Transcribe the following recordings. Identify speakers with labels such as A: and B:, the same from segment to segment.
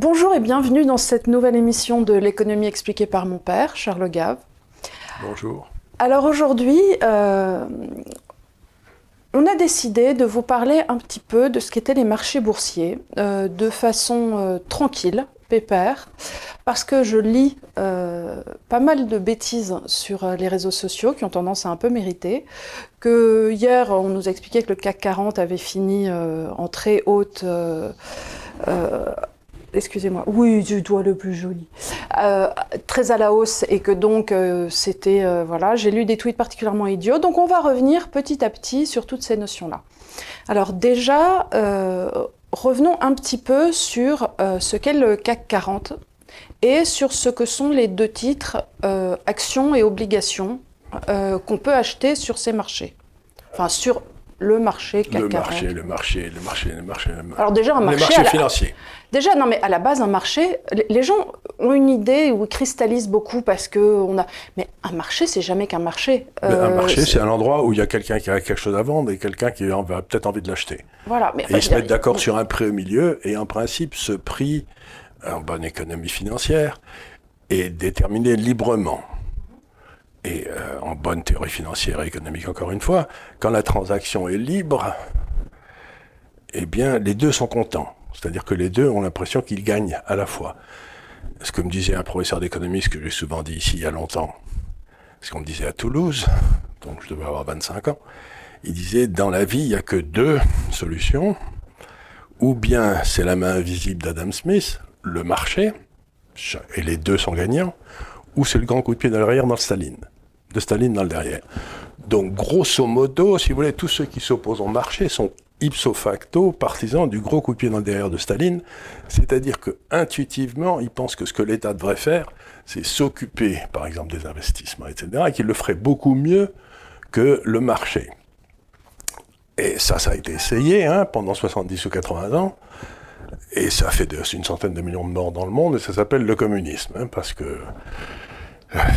A: Bonjour et bienvenue dans cette nouvelle émission de l'économie expliquée par mon père, Charles Gave.
B: Bonjour.
A: Alors aujourd'hui, euh, on a décidé de vous parler un petit peu de ce qu'étaient les marchés boursiers euh, de façon euh, tranquille, pépère, parce que je lis pas mal de bêtises sur les réseaux sociaux qui ont tendance à un peu mériter. Que hier, on nous expliquait que le CAC 40 avait fini en très haute excusez-moi, oui, du doigt le plus joli, euh, très à la hausse et que donc euh, c'était, euh, voilà, j'ai lu des tweets particulièrement idiots. Donc on va revenir petit à petit sur toutes ces notions-là. Alors déjà, revenons un petit peu sur ce qu'est le CAC 40 et sur ce que sont les deux titres, actions et obligations, qu'on peut acheter sur ces marchés. Enfin, sur le marché CAC
B: le Marché, le marché, le marché, le marché, le
A: Alors déjà un marché,
B: marché financier.
A: Déjà non mais à la base un marché, les gens ont une idée ou cristallisent beaucoup parce que on a. Mais un marché c'est jamais qu'un marché.
B: un euh, marché c'est un endroit où il y a quelqu'un qui a quelque chose à vendre et quelqu'un qui a peut-être envie de l'acheter.
A: Voilà.
B: Mais, et ils se mettent d'accord sur un prix au milieu et en principe ce prix en bonne économie financière est déterminé librement et euh, en bonne théorie financière et économique encore une fois, quand la transaction est libre, eh bien les deux sont contents. C'est-à-dire que les deux ont l'impression qu'ils gagnent à la fois. Ce que me disait un professeur d'économie, ce que j'ai souvent dit ici il y a longtemps, ce qu'on me disait à Toulouse, donc je devais avoir 25 ans, il disait dans la vie il n'y a que deux solutions, ou bien c'est la main invisible d'Adam Smith, le marché, et les deux sont gagnants, ou c'est le grand coup de pied dans l'arrière dans Staline de Staline dans le derrière. Donc, grosso modo, si vous voulez, tous ceux qui s'opposent au marché sont ipso facto partisans du gros coup de pied dans le derrière de Staline, c'est-à-dire que intuitivement, ils pensent que ce que l'État devrait faire, c'est s'occuper, par exemple, des investissements, etc., et qu'il le ferait beaucoup mieux que le marché. Et ça, ça a été essayé hein, pendant 70 ou 80 ans, et ça fait une centaine de millions de morts dans le monde, et ça s'appelle le communisme, hein, parce que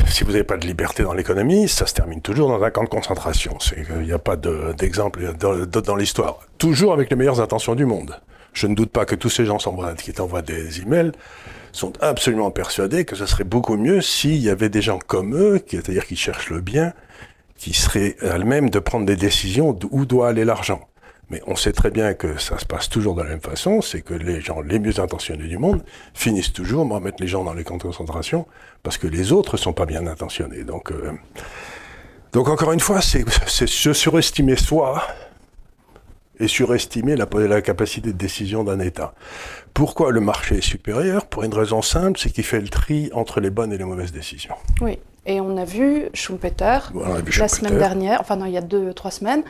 B: si vous n'avez pas de liberté dans l'économie, ça se termine toujours dans un camp de concentration. Il n'y a pas d'exemple dans, l'histoire. Toujours avec les meilleures intentions du monde. Je ne doute pas que tous ces gens qui t'envoient des emails sont absolument persuadés que ce serait beaucoup mieux s'il y avait des gens comme eux, c'est-à-dire qui cherchent le bien, qui seraient à même de prendre des décisions d'où doit aller l'argent. Mais on sait très bien que ça se passe toujours de la même façon, c'est que les gens les mieux intentionnés du monde finissent toujours par mettre les gens dans les camps de concentration parce que les autres sont pas bien intentionnés. Donc, euh, donc encore une fois, c'est se surestimer soi et surestimer la, la capacité de décision d'un État. Pourquoi le marché est supérieur? Pour une raison simple, c'est qu'il fait le tri entre les bonnes et les mauvaises décisions.
A: Oui. Et on a vu Schumpeter la semaine dernière, enfin non, il y a deux, trois semaines,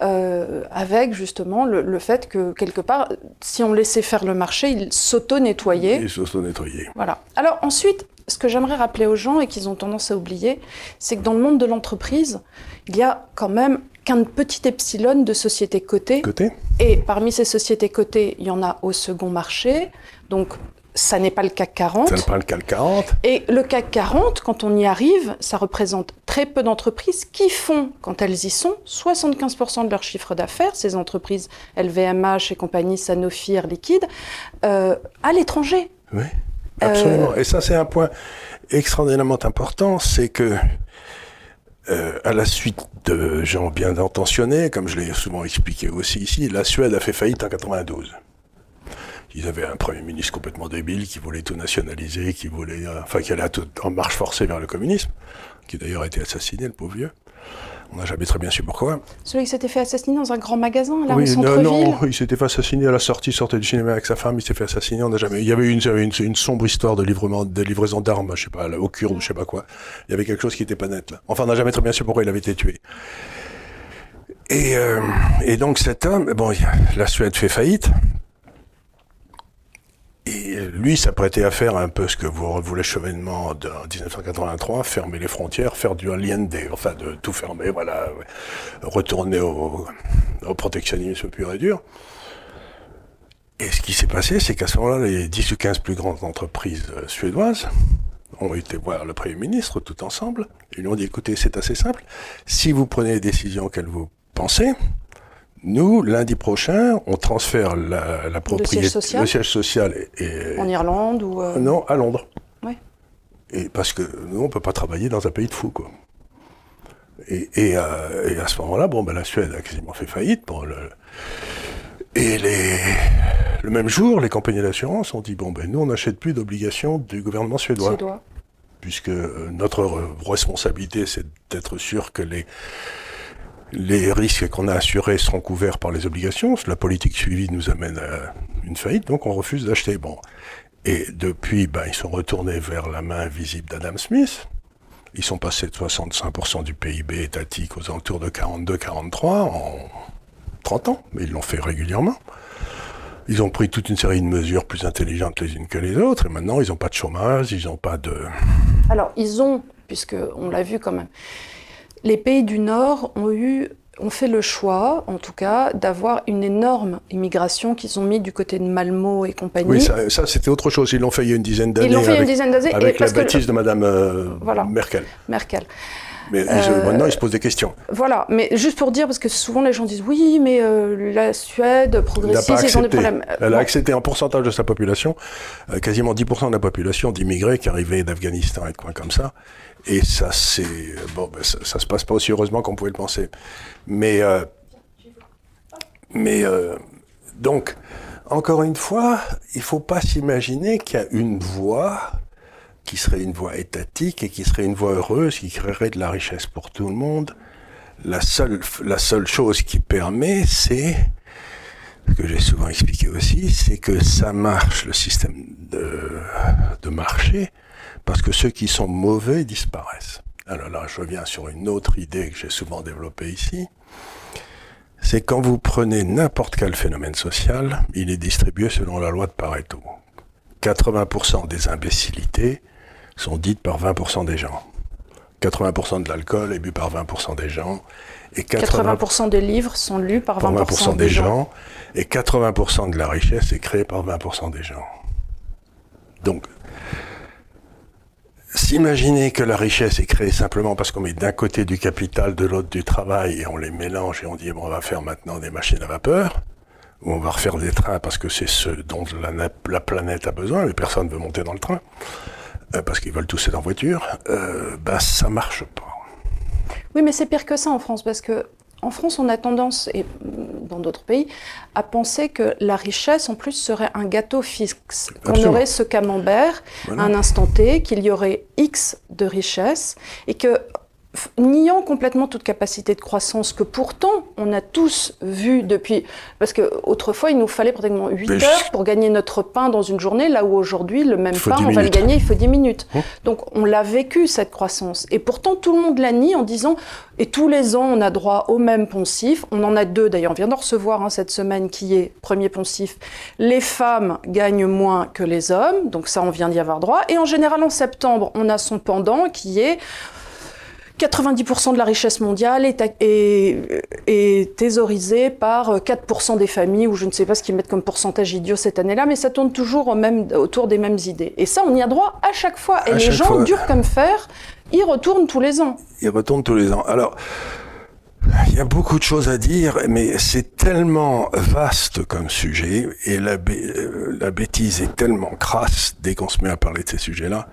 A: euh, avec justement le, fait que quelque part, si on laissait faire le marché, il s'auto-nettoyait.
B: Il s'auto-nettoyait.
A: Voilà. Alors ensuite, ce que j'aimerais rappeler aux gens et qu'ils ont tendance à oublier, c'est que dans le monde de l'entreprise, il y a quand même qu'un petit epsilon de sociétés cotées.
B: Cotées.
A: Et parmi ces sociétés cotées, il y en a au second marché. Donc ça n'est pas le CAC 40.
B: Ça n'est pas le CAC 40.
A: Et le CAC 40, quand on y arrive, ça représente très peu d'entreprises qui font, quand elles y sont, 75% de leur chiffre d'affaires, ces entreprises LVMH et compagnie, Sanofi, Air Liquide, euh, à l'étranger.
B: Oui, absolument. Euh, et ça, c'est un point extraordinairement important, c'est que euh, à la suite de gens bien intentionnés, comme je l'ai souvent expliqué aussi ici, la Suède a fait faillite en 92 ils avaient un premier ministre complètement débile qui voulait tout nationaliser, qui voulait, euh, enfin, qui allait tout, en marche forcée vers le communisme, qui d'ailleurs a été assassiné, le pauvre vieux. On n'a jamais très bien su pourquoi.
A: Celui qui s'était fait assassiner dans un grand magasin, là,
B: oui, non, non, il s'était fait assassiner à la sortie, sortait du cinéma avec sa femme, il s'est fait assassiner. On n'a jamais. Il y avait une, une, une, sombre histoire de livrement, de livraison d'armes, je sais pas, au Kurde, ou je sais pas quoi. Il y avait quelque chose qui n'était pas net là. Enfin, on n'a jamais très bien su pourquoi il avait été tué. Et, euh, et donc cet homme, bon, la Suède fait faillite. Et lui s'apprêtait à faire un peu ce que vous, voulez chevènement de 1983, fermer les frontières, faire du Allende, enfin de tout fermer, voilà, retourner au, protectionnisme pur et dur. Et ce qui s'est passé, c'est qu'à ce moment-là, les 10 ou 15 plus grandes entreprises euh, suédoises ont été voir le Premier ministre tout ensemble. Ils lui ont dit, écoutez, c'est assez simple. Si vous prenez les décisions qu'elles vous pensez, Nous, lundi prochain, on transfère la, propriété,
A: le
B: siège social,
A: en Irlande ou euh,
B: non à Londres.
A: Oui.
B: Et parce que nous, on peut pas travailler dans un pays de fous, quoi. Et, et, euh, à ce moment-là, bon, ben, la Suède a quasiment fait faillite. Bon, le, et les, le même jour, les compagnies d'assurance ont dit bon, ben, nous, on n'achète plus d'obligations du gouvernement suédois.
A: Suédois.
B: Puisque euh, notre responsabilité, c'est d'être sûr que les les risques qu'on a assurés seront couverts par les obligations. La politique suivie nous amène à une faillite, donc on refuse d'acheter. Bon. Et depuis, ben, ils sont retournés vers la main invisible d'Adam Smith. Ils sont passés de 65% du PIB étatique aux alentours de 42-43 en 30 ans, mais ils l'ont fait régulièrement. Ils ont pris toute une série de mesures plus intelligentes les unes que les autres, et maintenant ils n'ont pas de chômage, ils n'ont pas de...
A: Alors ils ont, puisque on l'a vu quand même, les pays du Nord ont eu ont fait le choix, en tout cas, d'avoir une énorme immigration qu'ils ont mis du côté de Malmo et compagnie.
B: Oui, ça, c'était autre chose. Ils l'ont fait il y a une dizaine d'années.
A: Ils l'ont fait il y a une dizaine d'années.
B: Avec la bêtise de Madame euh, Merkel.
A: Merkel.
B: Mais euh, maintenant, ils se posent des questions.
A: Voilà, mais juste pour dire, parce que souvent les gens disent oui, mais euh, la Suède, progressiste, ils ont des problèmes.
B: Elle a accepté en pourcentage de sa population, quasiment 10% de la population d'immigrés qui arrivaient d'Afghanistan et de coins comme ça. Et ça, c'est bon, ben, ça, ça, se passe pas aussi heureusement qu'on pouvait le penser. Mais, euh, mais euh, donc, encore une fois, il faut pas s'imaginer qu'il y a une voie qui serait une voie étatique et qui serait une voie heureuse, qui créerait de la richesse pour tout le monde. La seule, la seule chose qui permet, c'est, ce que j'ai souvent expliqué aussi, c'est que ça marche, le système de, de marché, parce que ceux qui sont mauvais disparaissent. Alors là, je reviens sur une autre idée que j'ai souvent développée ici. C'est quand vous prenez n'importe quel phénomène social, il est distribué selon la loi de Pareto. 80% des imbécilités sont dites par 20% des gens. 80% de l'alcool est bu par 20% des gens.
A: Et 80%, des livres sont lus par 20%,
B: des, gens. Et 80% de la richesse est créée par 20% des gens. Donc, S'imaginer que la richesse est créée simplement parce qu'on met d'un côté du capital, de l'autre du travail, et on les mélange et on dit bon, on va faire maintenant des machines à vapeur, ou on va refaire des trains parce que c'est ce dont la, planète a besoin, mais personne ne veut monter dans le train, euh, parce qu'ils veulent tous être en voiture, euh, bah ça marche pas.
A: Oui, mais c'est pire que ça en France, parce que en France, on a tendance, et dans d'autres pays, à penser que la richesse, en plus, serait un gâteau fixe. Qu'on aurait ce camembert à un instant T, qu'il y aurait X de richesse, et que niant complètement toute capacité de croissance que pourtant on a tous vu depuis parce que autrefois il nous fallait pratiquement 8 heures pour gagner notre pain dans une journée là où aujourd'hui le même pain on va le gagner il faut 10 minutes. Hein Donc on l'a vécu cette croissance. Et pourtant tout le monde la nie en disant et tous les ans on a droit au même poncif, on en a deux d'ailleurs, on vient d'en recevoir hein, cette semaine qui est premier poncif, les femmes gagnent moins que les hommes, donc ça on vient d'y avoir droit. Et en général en septembre on a son pendant qui est 90% de la richesse mondiale est, est, thésaurisée par 4% des familles, ou je ne sais pas ce qu'ils mettent comme pourcentage idiot cette année-là, mais ça tourne toujours même, autour des mêmes idées. Et ça, on y a droit à chaque fois. Et les gens, durs comme fer, ils retournent tous les ans.
B: Ils retournent tous les ans. Alors, il y a beaucoup de choses à dire, mais c'est tellement vaste comme sujet, et la, euh, la bêtise est tellement crasse dès qu'on se met à parler de ces sujets-là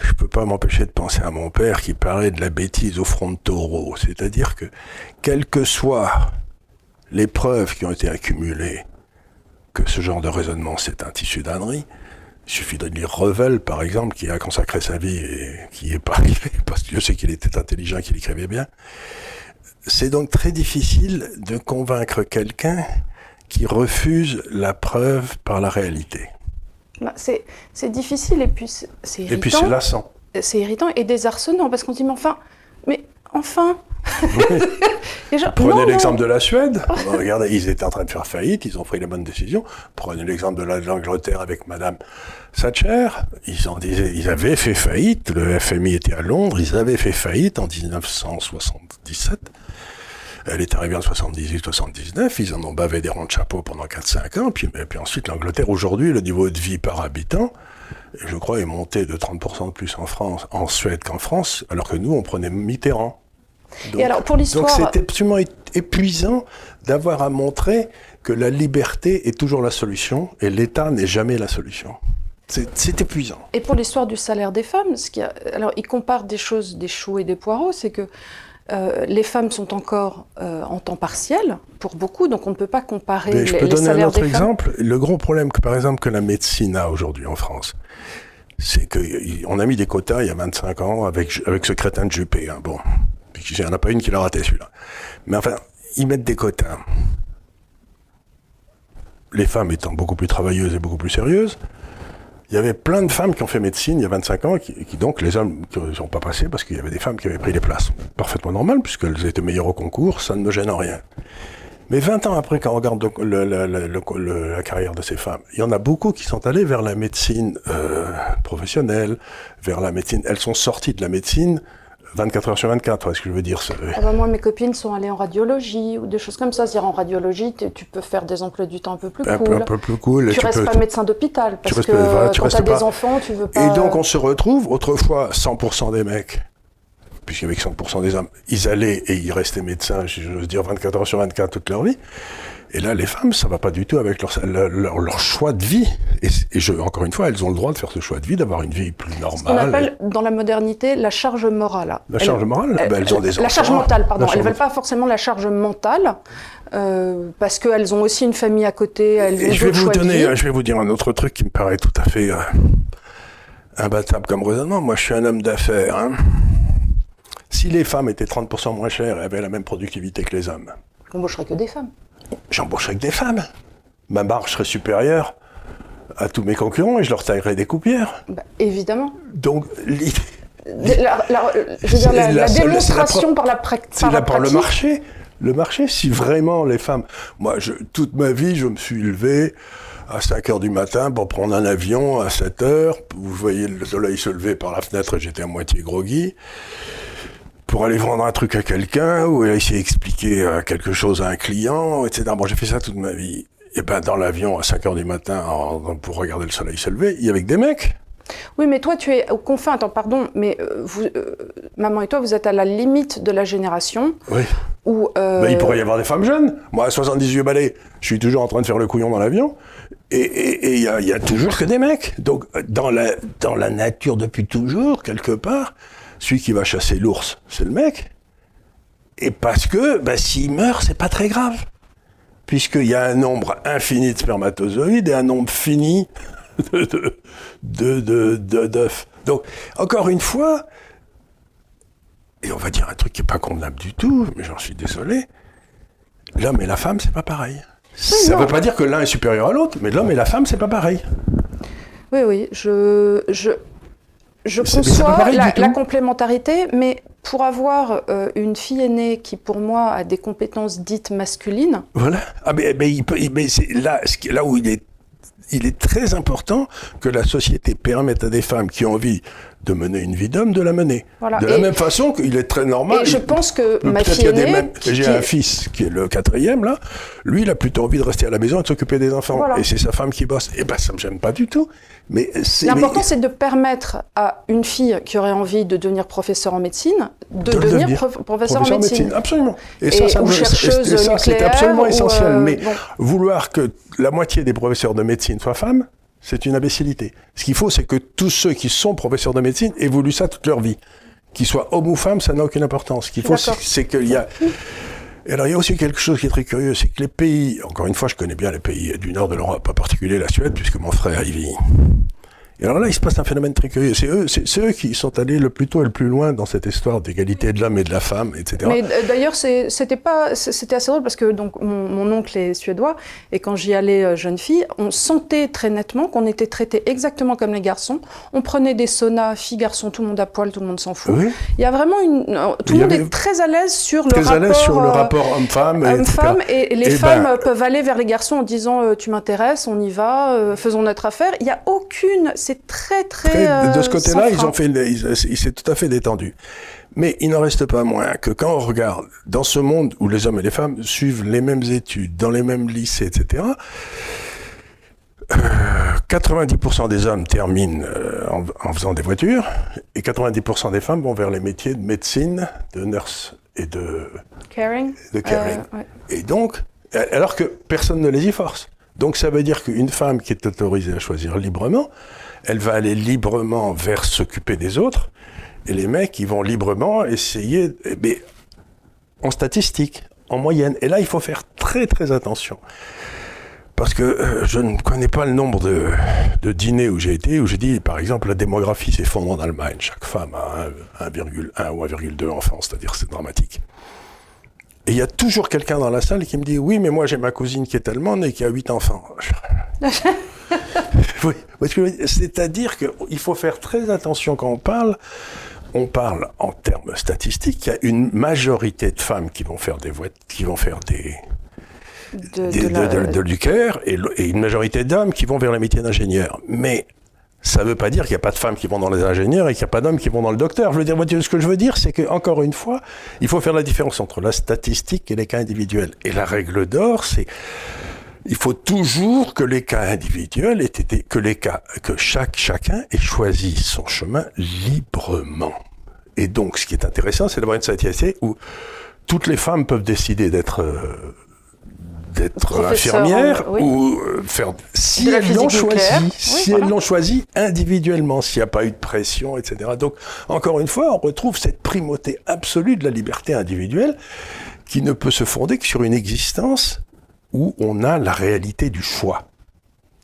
B: je peux pas m'empêcher de penser à mon père qui parlait de la bêtise au front de taureau. C'est-à-dire que, quelles que soient les preuves qui ont été accumulées que ce genre de raisonnement c'est un tissu d'ânerie, il suffit de lire Revel, par exemple, qui a consacré sa vie et qui est pas arrivé, parce que je sais qu'il était intelligent, qu'il écrivait bien. C'est donc très difficile de convaincre quelqu'un qui refuse la preuve par la réalité.
A: Bah, c'est difficile et puis c'est irritant.
B: Et puis c'est lassant.
A: C'est irritant et désarçonnant parce qu'on dit mais enfin, mais enfin.
B: Prenez l'exemple de la Suède. Regardez, ils étaient en train de faire faillite, ils ont pris les bonnes décisions. Prenez l'exemple de l'Angleterre avec Madame Thatcher. Ils, ils avaient fait faillite. Le FMI était à Londres. Ils avaient fait faillite en 1977. Elle est arrivée en 78-79, ils en ont bavé des ronds de chapeau pendant 4-5 ans, puis, puis ensuite l'Angleterre, aujourd'hui, le niveau de vie par habitant, je crois, est monté de 30% de plus en France, en Suède qu'en France, alors que nous, on prenait Mitterrand.
A: Donc, et alors, pour l'histoire...
B: Donc c'est absolument épuisant d'avoir à montrer que la liberté est toujours la solution et l'État n'est jamais la solution. C'est épuisant.
A: Et pour l'histoire du salaire des femmes, ce qui a, alors il compare des choses, des choux et des poireaux, c'est que euh, les femmes sont encore euh, en temps partiel pour beaucoup, donc on ne peut pas comparer
B: Mais
A: les,
B: je peux
A: les
B: donner un autre
A: femmes.
B: exemple. Le gros problème que, par exemple, que la médecine a aujourd'hui en France, c'est qu'on a mis des quotas il y a 25 ans avec, avec ce crétin de Juppé. Hein. Bon, il n'y en a pas une qui l'a raté celui-là. Mais enfin, ils mettent des quotas. Les femmes étant beaucoup plus travailleuses et beaucoup plus sérieuses, il y avait plein de femmes qui ont fait médecine il y a 25 ans, qui, qui donc les hommes ne sont pas passés parce qu'il y avait des femmes qui avaient pris les places. Parfaitement normal, puisqu'elles étaient meilleures au concours, ça ne me gêne en rien. Mais 20 ans après, quand on regarde le- le- le- la carrière de ces femmes, il y en a beaucoup qui sont allées vers la médecine euh, professionnelle, vers la médecine. Elles sont sorties de la médecine 24 heures sur 24, voilà ce que je veux dire. c'est-
A: Ah bah, moi, mes copines sont allées en radiologie ou des choses comme ça. C'est-à-dire en radiologie, tu, tu peux faire des emplois du temps un peu plus
B: Un, peu,
A: cool.
B: un peu plus cool. et
A: tu, restes
B: peux-
A: pas médecin d'hôpital parce
B: restes
A: que
B: pas- voilà, tu
A: quand
B: restes
A: t'as des
B: pas-
A: enfants, tu veux pas.
B: Et donc on se retrouve, autrefois 100% des mecs, puisqu'avec 100% des hommes, ils allaient et ils restaient médecins, j'ose dire 24 heures sur 24 toute leur vie. Et là, les femmes, ça va pas du tout avec leur, leur, choix de vie. Et, et je, encore une fois, elles ont le droit de faire ce choix de vie, d'avoir une vie plus
A: On
B: normale.
A: appelle dans la modernité la charge morale.
B: La charge morale ben, elles ont des
A: La charge mentale, pardon. Elles
B: charge-
A: veulent pas forcément la charge mentale euh, parce qu'elles ont aussi une famille à côté. Elles ont
B: Et je vais vous donner, je vais vous dire un autre truc qui me paraît tout à fait euh, imbattable comme raisonnement. Moi, je suis un homme d'affaires. hein. Si les femmes étaient 30% moins chères et avaient la même productivité que les hommes,
A: On embaucherait que des femmes.
B: j'embaucherais que des femmes. Ma marge serait supérieure à tous mes concurrents et je leur taillerais des coupières.
A: Bah, évidemment.
B: Donc, l'idée,
A: La, la- je veux dire, la,
B: C'est la
A: la
B: seule-
A: démonstration par la, prac-
B: c'est
A: par
B: là
A: la
B: par le
A: pratique.
B: marché. Le marché, si vraiment les femmes... Moi, je, toute ma vie, je me suis levé à 5 heures du matin pour prendre un avion à 7 heures. Vous voyez le soleil se lever par la fenêtre, j'étais à moitié groggy. Pour aller vendre un truc à quelqu'un ou essayer d'expliquer euh, quelque chose à un client, etc. Bon, j'ai fait ça toute ma vie. Et ben, dans l'avion, à 5 heures du matin, en- pour regarder le soleil se lever, il y avait que des mecs.
A: Oui, mais toi, tu es au confin. Attends, pardon, mais euh, vous, euh, maman et toi, vous êtes à la limite de la génération
B: Oui.
A: où. euh,
B: Ben, il pourrait y avoir des femmes jeunes. Moi, à 78 balais, je suis toujours en train de faire le couillon dans l'avion. Et il y, a, il y a toujours que des mecs. Donc, dans la, dans la nature depuis toujours, quelque part, celui qui va chasser l'ours, c'est le mec. Et parce que, ben, s'il meurt, c'est pas très grave. Puisqu'il y a un nombre infini de spermatozoïdes et un nombre fini de, de, de, d'œufs. Donc, encore une fois, et on va dire un truc qui n'est pas convenable du tout, mais j'en suis désolé. L'homme et la femme, c'est pas pareil. Ça
A: non.
B: veut pas dire que l'un est supérieur à l'autre, mais l'homme et la femme, c'est pas pareil.
A: Oui, oui, je, je, je conçois la, la complémentarité, mais pour avoir euh, une fille aînée qui, pour moi, a des compétences dites masculines,
B: Voilà. Ah, mais, mais il peut, mais c'est là, là où il est, il est très important que la société permette à des femmes qui ont envie de mener une vie d'homme de la mener.
A: Voilà.
B: De la
A: Et-
B: même façon qu'il est très normal.
A: et je pense que ma fille aînée,
B: mêmes-
A: qui-
B: J'ai un fils qui est le quatrième là. Lui, il a plutôt envie de rester à la maison et de s'occuper des enfants.
A: Voilà.
B: Et c'est sa femme qui bosse. Et ben, ça me gêne pas du tout. Mais
A: L'important,
B: mais-
A: c'est de permettre à une fille qui aurait envie de devenir professeur en médecine de, devenir
B: devenir.
A: prof- professeur, en médecine.
B: Absolument. Et,
A: Et-
B: ça, ça
A: ou
B: me-
A: chercheuse
B: et ça, c'est absolument
A: ou,
B: essentiel.
A: euh,
B: Mais
A: bon.
B: vouloir que la moitié des professeurs de médecine soient femmes, c'est une imbécilité. Ce qu'il faut, c'est que tous ceux qui sont professeurs de médecine aient voulu ça toute leur vie. Qu'ils soient hommes ou femmes, ça n'a aucune importance. Ce qu'il faut, c'est qu'il y a... Et alors, il y a aussi quelque chose qui est très curieux, c'est que les pays, encore une fois, je connais bien les pays du nord de l'Europe, en particulier la Suède, puisque mon frère y vit. Et alors là, il se passe un phénomène très curieux. C'est eux, c'est eux qui sont allés le plus tôt et le plus loin dans cette histoire d'égalité de l'homme et de la femme, etc.
A: Mais euh, d'ailleurs, c'était pas, c'était assez drôle parce que donc mon, mon oncle est suédois et quand j'y allais euh, jeune fille, on sentait très nettement qu'on était traités exactement comme les garçons. On prenait des saunas, filles, garçons, tout le monde à poil, tout le monde s'en fout.
B: Oui.
A: Il y a vraiment une, euh, tout le monde est très à l'aise sur le
B: très
A: rapport.
B: à l'aise sur le
A: euh,
B: rapport homme-femme.
A: Homme-femme et les
B: Eh
A: femmes
B: ben-
A: euh, peuvent aller vers les garçons en disant euh, tu m'intéresses, on y va, euh, faisons notre affaire. Il y a aucune, c'est très très.
B: Très-
A: euh,
B: de ce côté-là,
A: sans
B: ils ont fait, ils- il s'est tout à fait détendu. Mais il n'en reste pas moins que quand on regarde dans ce monde où les hommes et les femmes suivent les mêmes études, dans les mêmes lycées, etc., 90% des hommes terminent euh, en, en faisant des voitures et 90% des femmes vont vers les métiers de médecine, de nurse et de
A: Caring.
B: de caring.
A: Euh, ouais.
B: Et donc, alors que personne ne les y force. Donc ça veut dire qu'une femme qui est autorisée à choisir librement, elle va aller librement vers s'occuper des autres, et les mecs, ils vont librement essayer, mais en statistique, en moyenne. Et là, il faut faire très très attention. Parce que euh, je ne connais pas le nombre de, de dîners où j'ai été, où j'ai dit, par exemple, la démographie s'effondre en Allemagne. Chaque femme a un- 1,1 ou 1,2 enfants, c'est-à-dire c'est dramatique. Et il y a toujours quelqu'un dans la salle qui me dit Oui, mais moi j'ai ma cousine qui est allemande et qui a 8 enfants. oui, c'est-à-dire qu'il faut faire très attention quand on parle. On parle en termes statistiques, il y a une majorité de femmes qui vont faire des voitures, qui vont faire des,
A: De,
B: des-
A: de la-
B: de- de- de- du cœur et, et une majorité d'hommes qui vont vers les métiers d'ingénieur. Mais ça ne veut pas dire qu'il n'y a pas de femmes qui vont dans les ingénieurs et qu'il n'y a pas d'hommes qui vont dans le docteur. Je veux dire, ce que je veux dire, c'est que encore une fois, il faut faire la différence entre la statistique et les cas individuels. Et la règle d'or, c'est il faut toujours que les cas individuels aient que les cas, que chaque chacun ait choisi son chemin librement. Et donc, ce qui est intéressant, c'est d'avoir une société où toutes les femmes peuvent décider d'être euh, d'être
A: oui.
B: ou euh, faire si elles l'ont choisi.
A: Oui,
B: si
A: voilà.
B: elles l'ont choisi individuellement, s'il n'y a pas eu de pression, etc. Donc, encore une fois, on retrouve cette primauté absolue de la liberté individuelle qui ne peut se fonder que sur une existence où on a la réalité du choix.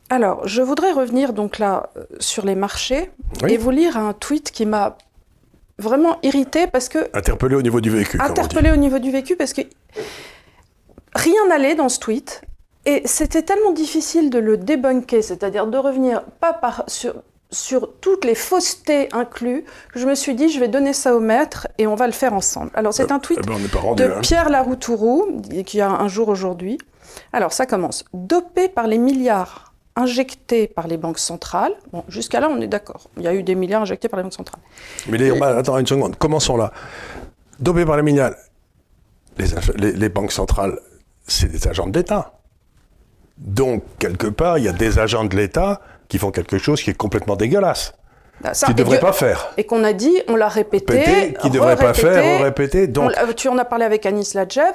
A: Alors, je voudrais revenir donc là euh, sur les marchés
B: Oui.
A: et vous lire un tweet qui m'a vraiment irrité parce que
B: Interpellé au niveau du vécu.
A: interpellé au niveau du vécu parce que rien n'allait dans ce tweet et c'était tellement difficile de le débunker, c'est-à-dire de revenir pas par sur sur toutes les faussetés inclus, que je me suis dit je vais donner ça au maître et on va le faire ensemble. Alors c'est un tweet
B: Eh ben, rendu.
A: de
B: hein.
A: Pierre Laroutourou, qui a un jour aujourd'hui. Alors, ça commence. Dopé par les milliards injectés par les banques centrales. Bon, jusqu'à là, on est d'accord. Il y a eu des milliards injectés par les banques centrales.
B: Mais les- bah, attends une seconde, commençons là. Dopé par les milliards, les- les banques centrales, c'est des agents de l'État. Donc, quelque part, il y a des agents de l'État qui font quelque chose qui est complètement dégueulasse,
A: Ah, Ça,
B: qu'ils ne
A: Dieu-
B: pas faire.
A: Et qu'on a dit, on l'a répété.
B: Qu'ils ne devraient pas faire.
A: On
B: Donc,
A: l'a- tu en as parlé avec Anis Ladjev.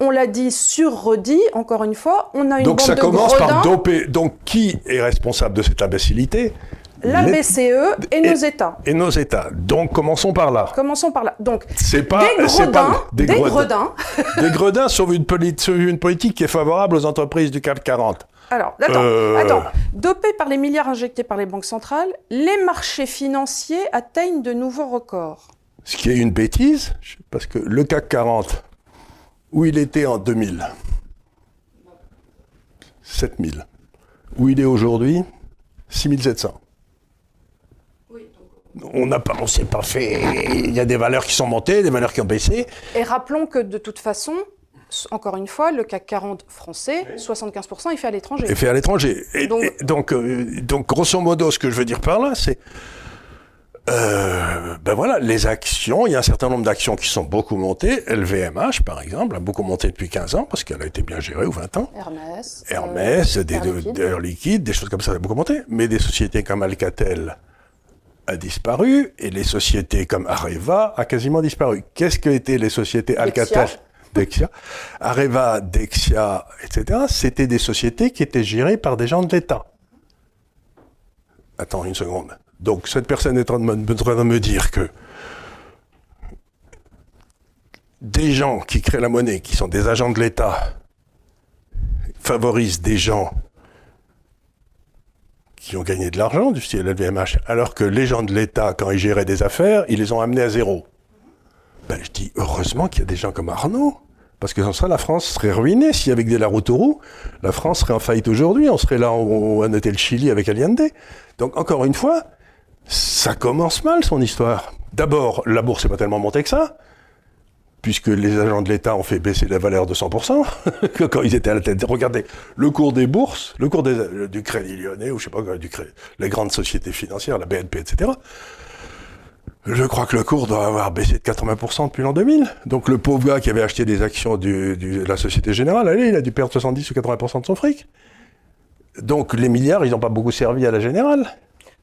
A: On l'a dit sur redit, encore une fois. On a une
B: donc
A: bande
B: ça
A: de
B: commence
A: gredins,
B: par doper. Donc, qui est responsable de cette imbécilité?
A: La
B: Les-
A: BCE et, nos États.
B: Et nos États. Donc, commençons par là.
A: Commençons par là. Donc,
B: C'est pas
A: des gredins,
B: pas-
A: des, gredins.
B: des gredins une, sauf une politique qui est favorable aux entreprises du CAC 40.
A: Alors, attends,
B: Euh.
A: attends. Dopés par les milliards injectés par les banques centrales, les marchés financiers atteignent de nouveaux records.
B: Ce qui est une bêtise, parce que le CAC 40, où il était en 2000, 7000. Où il est aujourd'hui, 6700. On n'a pas, on s'est pas fait. Il y a des valeurs qui sont montées, des valeurs qui ont baissé.
A: Et rappelons que de toute façon, encore une fois, le CAC 40 français, 75% est fait à l'étranger.
B: et fait à l'étranger. Et-
A: Donc-
B: et Donc, euh, donc, grosso modo, ce que je veux dire par là, c'est. euh, ben voilà, les actions, il y a un certain nombre d'actions qui sont beaucoup montées. LVMH, par exemple, a beaucoup monté depuis 15 ans parce qu'elle a été bien gérée, ou 20 ans.
A: Hermès. euh,
B: Hermès, des,
A: Air
B: de-
A: Liquide.
B: des choses comme ça, ça a beaucoup monté. Mais des sociétés comme Alcatel a disparu et les sociétés comme Areva a quasiment disparu. Qu'est-ce que étaient les sociétés Alcatel Dexia, Areva, Dexia, etc., c'était des sociétés qui étaient gérées par des gens de l'État. Attends une seconde. Donc, cette personne est en train de me, en train de me dire que des gens qui créent la monnaie, qui sont des agents de l'État, favorisent des gens qui ont gagné de l'argent du style LVMH, alors que les gens de l'État, quand ils géraient des affaires, ils les ont amenés à zéro. Ben, je dis heureusement qu'il y a des gens comme Arnaud, parce que sans ça, la France serait ruinée. Si avec des Laroutourou, la France serait en faillite aujourd'hui, on serait là, on, on noter le Chili avec Allende. Donc encore une fois, ça commence mal son histoire. D'abord, la bourse n'est pas tellement montée que ça, puisque les agents de l'État ont fait baisser la valeur de 100% quand ils étaient à la tête. Regardez, le cours des bourses, le cours des- du Crédit Lyonnais, ou je sais pas, du Crédit, les grandes sociétés financières, la BNP, etc. Je crois que le cours doit avoir baissé de 80% depuis l'an 2000. Donc le pauvre gars qui avait acheté des actions de la Société Générale, allez, il a dû perdre 70 ou 80% de son fric. Donc les milliards, ils n'ont pas beaucoup servi à la générale.